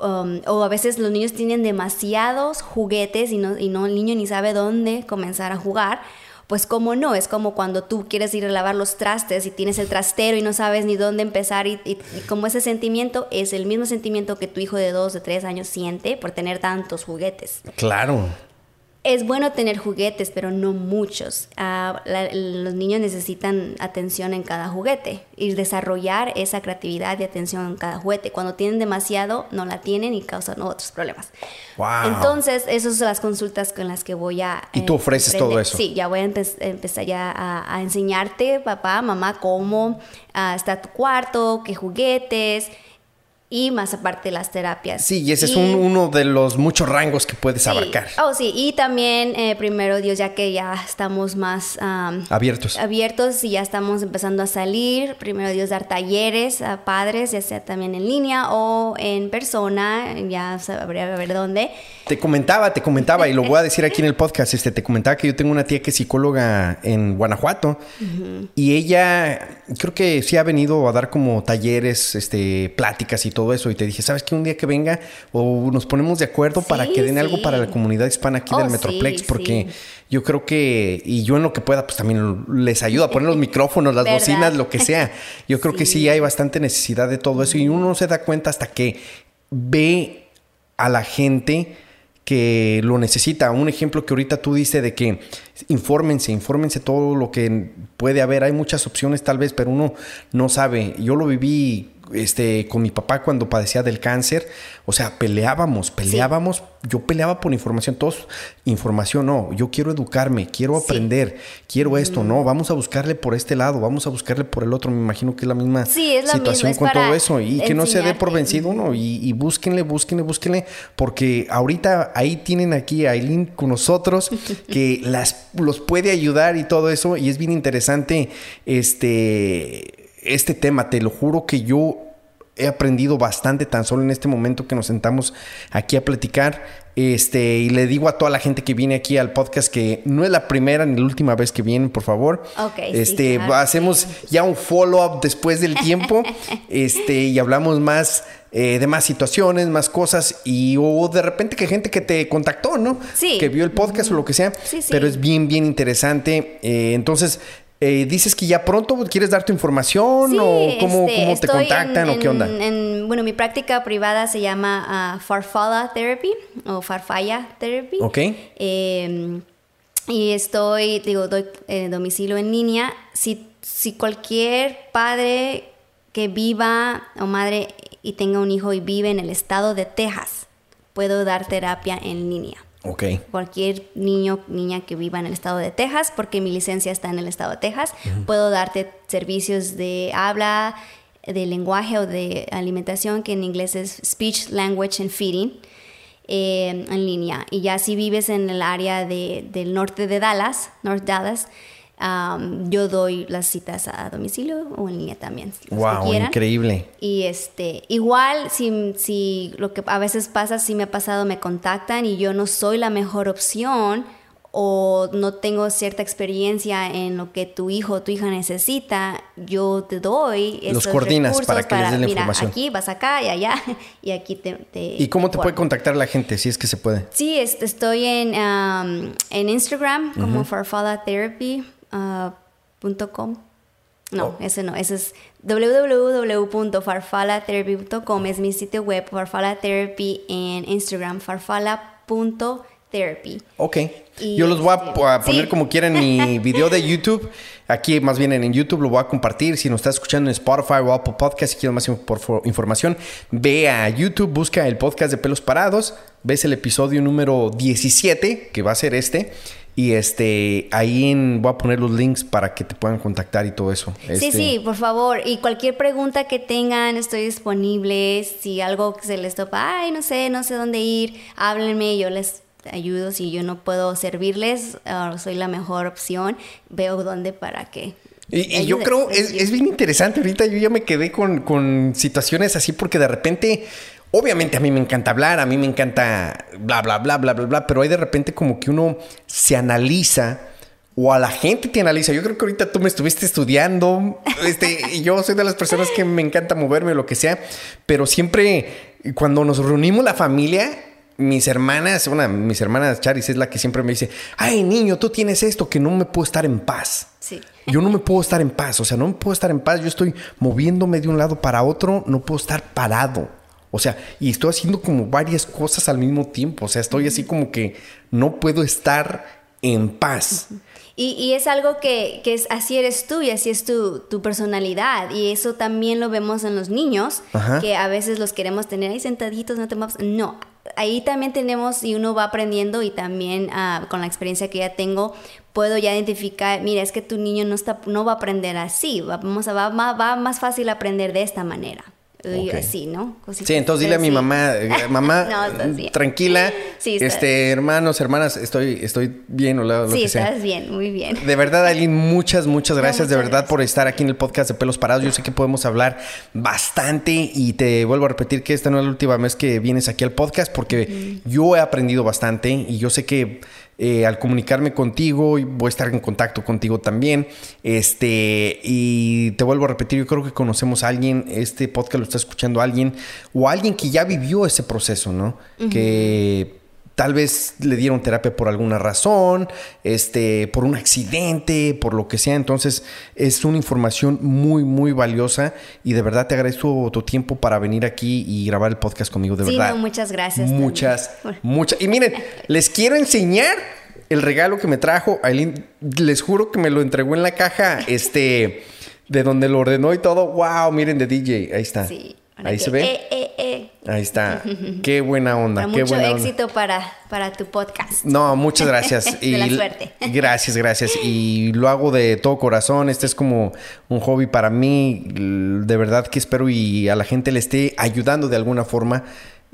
um, o a veces los niños tienen demasiados juguetes y, no, y no, el niño ni sabe dónde comenzar a jugar. Pues como no, es como cuando tú quieres ir a lavar los trastes y tienes el trastero y no sabes ni dónde empezar y, y como ese sentimiento es el mismo sentimiento que tu hijo de dos, de tres años siente por tener tantos juguetes. Claro. Es bueno tener juguetes, pero no muchos. Ah, los niños necesitan atención en cada juguete y desarrollar esa creatividad y atención en cada juguete. Cuando tienen demasiado, no la tienen y causan otros problemas. Entonces, esas son las consultas con las que voy a... ¿Y tú ofreces todo eso? Sí, ya voy a empezar ya a, enseñarte, papá, mamá, cómo ah, está tu cuarto, qué juguetes y más aparte las terapias. Sí, y ese es uno de los muchos rangos que puedes abarcar. Oh, sí, y también, eh, primero Dios, ya que ya estamos más abiertos. Abiertos y ya estamos empezando a salir, primero Dios, dar talleres a padres, ya sea también en línea o en persona, ya sabría ver dónde. Te comentaba, te comentaba, y lo voy a decir aquí en el podcast, este, te comentaba que yo tengo una tía que es psicóloga en Guanajuato y ella creo que sí ha venido a dar como talleres, este, pláticas y todo eso. Y te dije, ¿sabes qué? Un día que venga o nos ponemos de acuerdo para que den algo para la comunidad hispana aquí del oh, Metroplex, porque yo creo que, y yo en lo que pueda, pues también les ayudo a poner los micrófonos, las bocinas, lo que sea. Yo creo que sí hay bastante necesidad de todo eso y uno no se da cuenta hasta que ve a la gente que lo necesita. Un ejemplo que ahorita tú dices de que infórmense, infórmense todo lo que puede haber. Hay muchas opciones tal vez, pero uno no sabe. Yo lo viví este, con mi papá cuando padecía del cáncer, o sea, peleábamos, peleábamos, yo peleaba por información, todos, información, no, yo quiero educarme, quiero aprender, quiero esto, no, vamos a buscarle por este lado, vamos a buscarle por el otro, me imagino que es la misma situación con todo eso, y que no se dé por vencido uno, y, y, búsquenle, búsquenle, búsquenle, porque ahorita ahí tienen aquí a Aileen con nosotros, que las, los puede ayudar y todo eso, y es bien interesante, este este tema, te lo juro que yo he aprendido bastante tan solo en este momento que nos sentamos aquí a platicar. Este, y le digo a toda la gente que viene aquí al podcast que no es la primera ni la última vez que vienen, por favor. este, hacemos ya un follow-up después del tiempo. este, y hablamos más eh, de más situaciones, más cosas. Y o de repente que gente que te contactó, ¿no? Sí. Que vio el podcast o lo que sea. Sí, Pero es bien, bien interesante. Eh, entonces, eh, dices que ya pronto quieres dar tu información o cómo, este, te contactan o qué onda. bueno, mi práctica privada se llama uh, Farfalla Therapy o Farfalla Therapy. Ok. Em, y estoy, digo, doy eh, domicilio en línea. Si, si cualquier padre que viva o madre y tenga un hijo y vive en el estado de Texas, puedo dar terapia en línea. Cualquier niño, niña que viva en el estado de Texas, porque mi licencia está en el estado de Texas, puedo darte servicios de habla, de lenguaje o de alimentación, que en inglés es Speech, Language and Feeding, eh, en línea. Y ya si vives en el área de, del norte de Dallas, North Dallas, yo doy las citas a domicilio o en línea también. Wow, increíble. Y este, igual, si, si lo que a veces pasa, si me ha pasado, me contactan y yo no soy la mejor opción o no tengo cierta experiencia en lo que tu hijo o tu hija necesita, yo te doy los coordinas para que les den la mira, Aquí vas acá y allá y aquí te. ¿Y cómo te puede contactar la gente si es que se puede? Sí, estoy en, en Instagram como farfalatherapy.com. Uh, no, oh. ese no, ese es www.farfalatherapy.com, es mi sitio web, farfalatherapy en Instagram, farfala.therapy Therapy. Ok. Yo los voy a, este, poner como quieran en mi video de YouTube. Aquí, más bien en YouTube, lo voy a compartir. Si nos estás escuchando en Spotify o Apple Podcast y quieres más información, ve a YouTube, busca el podcast de pelos parados, ves el episodio número 17, que va a ser este. Y este, ahí voy a poner los links para que te puedan contactar y todo eso. Sí, este, sí, por favor. Y cualquier pregunta que tengan, estoy disponible. Si algo se les topa, ay, no sé, no sé dónde ir, háblenme, yo les ayudo, si yo no puedo servirles, ah, soy la mejor opción, veo dónde para qué. Y, yo creo, es, es, bien interesante, ahorita yo ya me quedé con, con situaciones así porque de repente... Obviamente a mí me encanta hablar, a mí me encanta bla, bla, bla, bla, bla, bla, pero hay de repente como que uno se analiza o a la gente te analiza. Yo creo que ahorita tú me estuviste estudiando, este, y yo soy de las personas que me encanta moverme o lo que sea, pero siempre cuando nos reunimos la familia, mis hermanas, una mis hermanas Charis es la que siempre me dice, ay niño, tú tienes esto que no me puedo estar en paz. Sí. Yo no me puedo estar en paz, o sea, no me puedo estar en paz, yo estoy moviéndome de un lado para otro, no puedo estar parado. O sea, y estoy haciendo como varias cosas al mismo tiempo, o sea, estoy así como que no puedo estar en paz. Y, es algo que, es, así eres tú y así es tu, tu, personalidad. Y eso también lo vemos en los niños, que a veces los queremos tener ahí sentaditos, no te No, ahí también tenemos y uno va aprendiendo y también ah, con la experiencia que ya tengo puedo ya identificar, mira, es que tu niño no, está, no va a aprender así, vamos a, va, va más fácil aprender de esta manera. Sí, ¿no? sí, entonces dile a mi mamá, eh, mamá, tranquila, este, hermanos, hermanas, estoy, estoy bien o lo, sí, que sea. estás bien, muy bien. De verdad, Aileen, muchas, muchas gracias de verdad por estar aquí en el podcast de Pelos Parados. Yo sé que podemos hablar bastante y te vuelvo a repetir que esta no es la última vez que vienes aquí al podcast porque yo he aprendido bastante y yo sé que eh, al comunicarme contigo, voy a estar en contacto contigo también. Este, y te vuelvo a repetir, yo creo que conocemos a alguien, este podcast lo está escuchando alguien, o alguien que ya vivió ese proceso, ¿no? Que tal vez le dieron terapia por alguna razón, este, por un accidente, por lo que sea. Entonces, es una información muy, muy valiosa y de verdad te agradezco tu tiempo para venir aquí y grabar el podcast conmigo, de verdad. muchas gracias. Muchas, muchas. Y miren, les quiero enseñar el regalo que me trajo. Aileen, les juro que me lo entregó en la caja, este, de donde lo ordenó y todo. Wow, miren de DJ, ahí está. Sí. Ahí se ve. Eh, eh, eh. Ahí está. Qué buena onda. qué mucho buena éxito Para, para tu podcast. No, muchas gracias. y la suerte. Gracias, gracias. Y lo hago de todo corazón. Este es como un hobby para mí. De verdad que espero y a la gente le esté ayudando de alguna forma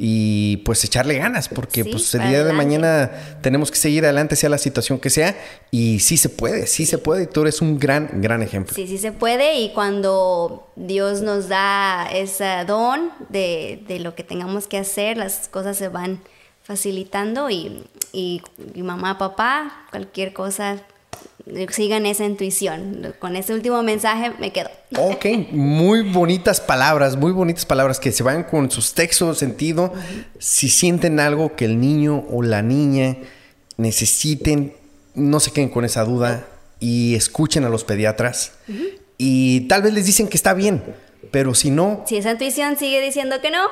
y pues echarle ganas, porque pues el día de mañana tenemos que seguir adelante, sea la situación que sea, y sí se puede, sí, se puede, y tú eres un gran, gran ejemplo. Sí, sí se puede, y cuando Dios nos da ese don de, de lo que tengamos que hacer, las cosas se van facilitando y, y, y mamá, papá, cualquier cosa sigan esa intuición. Con ese último mensaje me quedo. Ok, muy bonitas palabras, muy bonitas palabras que se van con sus textos, sentido. Si sienten algo que el niño o la niña necesiten, no se queden con esa duda y escuchen a los pediatras. Y tal vez les dicen que está bien, pero si no... Si esa intuición sigue diciendo que no,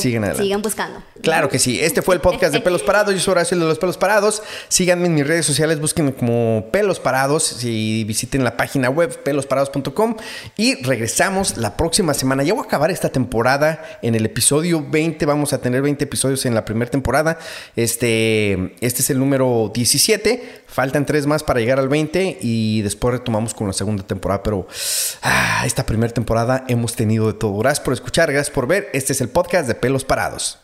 sigan buscando. Claro que sí. Este fue el podcast de Pelos Parados. Yo soy Horacio de los Pelos Parados. Síganme en mis redes sociales, búsquenme como Pelos Parados y visiten la página web pelosparados.com. Y regresamos la próxima semana. Ya voy a acabar esta temporada en el episodio 20. Vamos a tener 20 episodios en la primera temporada. Este, este es el número 17. Faltan tres más para llegar al 20 y después retomamos con la segunda temporada. Pero ah, esta primera temporada hemos tenido de todo. Gracias por escuchar, gracias por ver. Este es el podcast de pelos parados.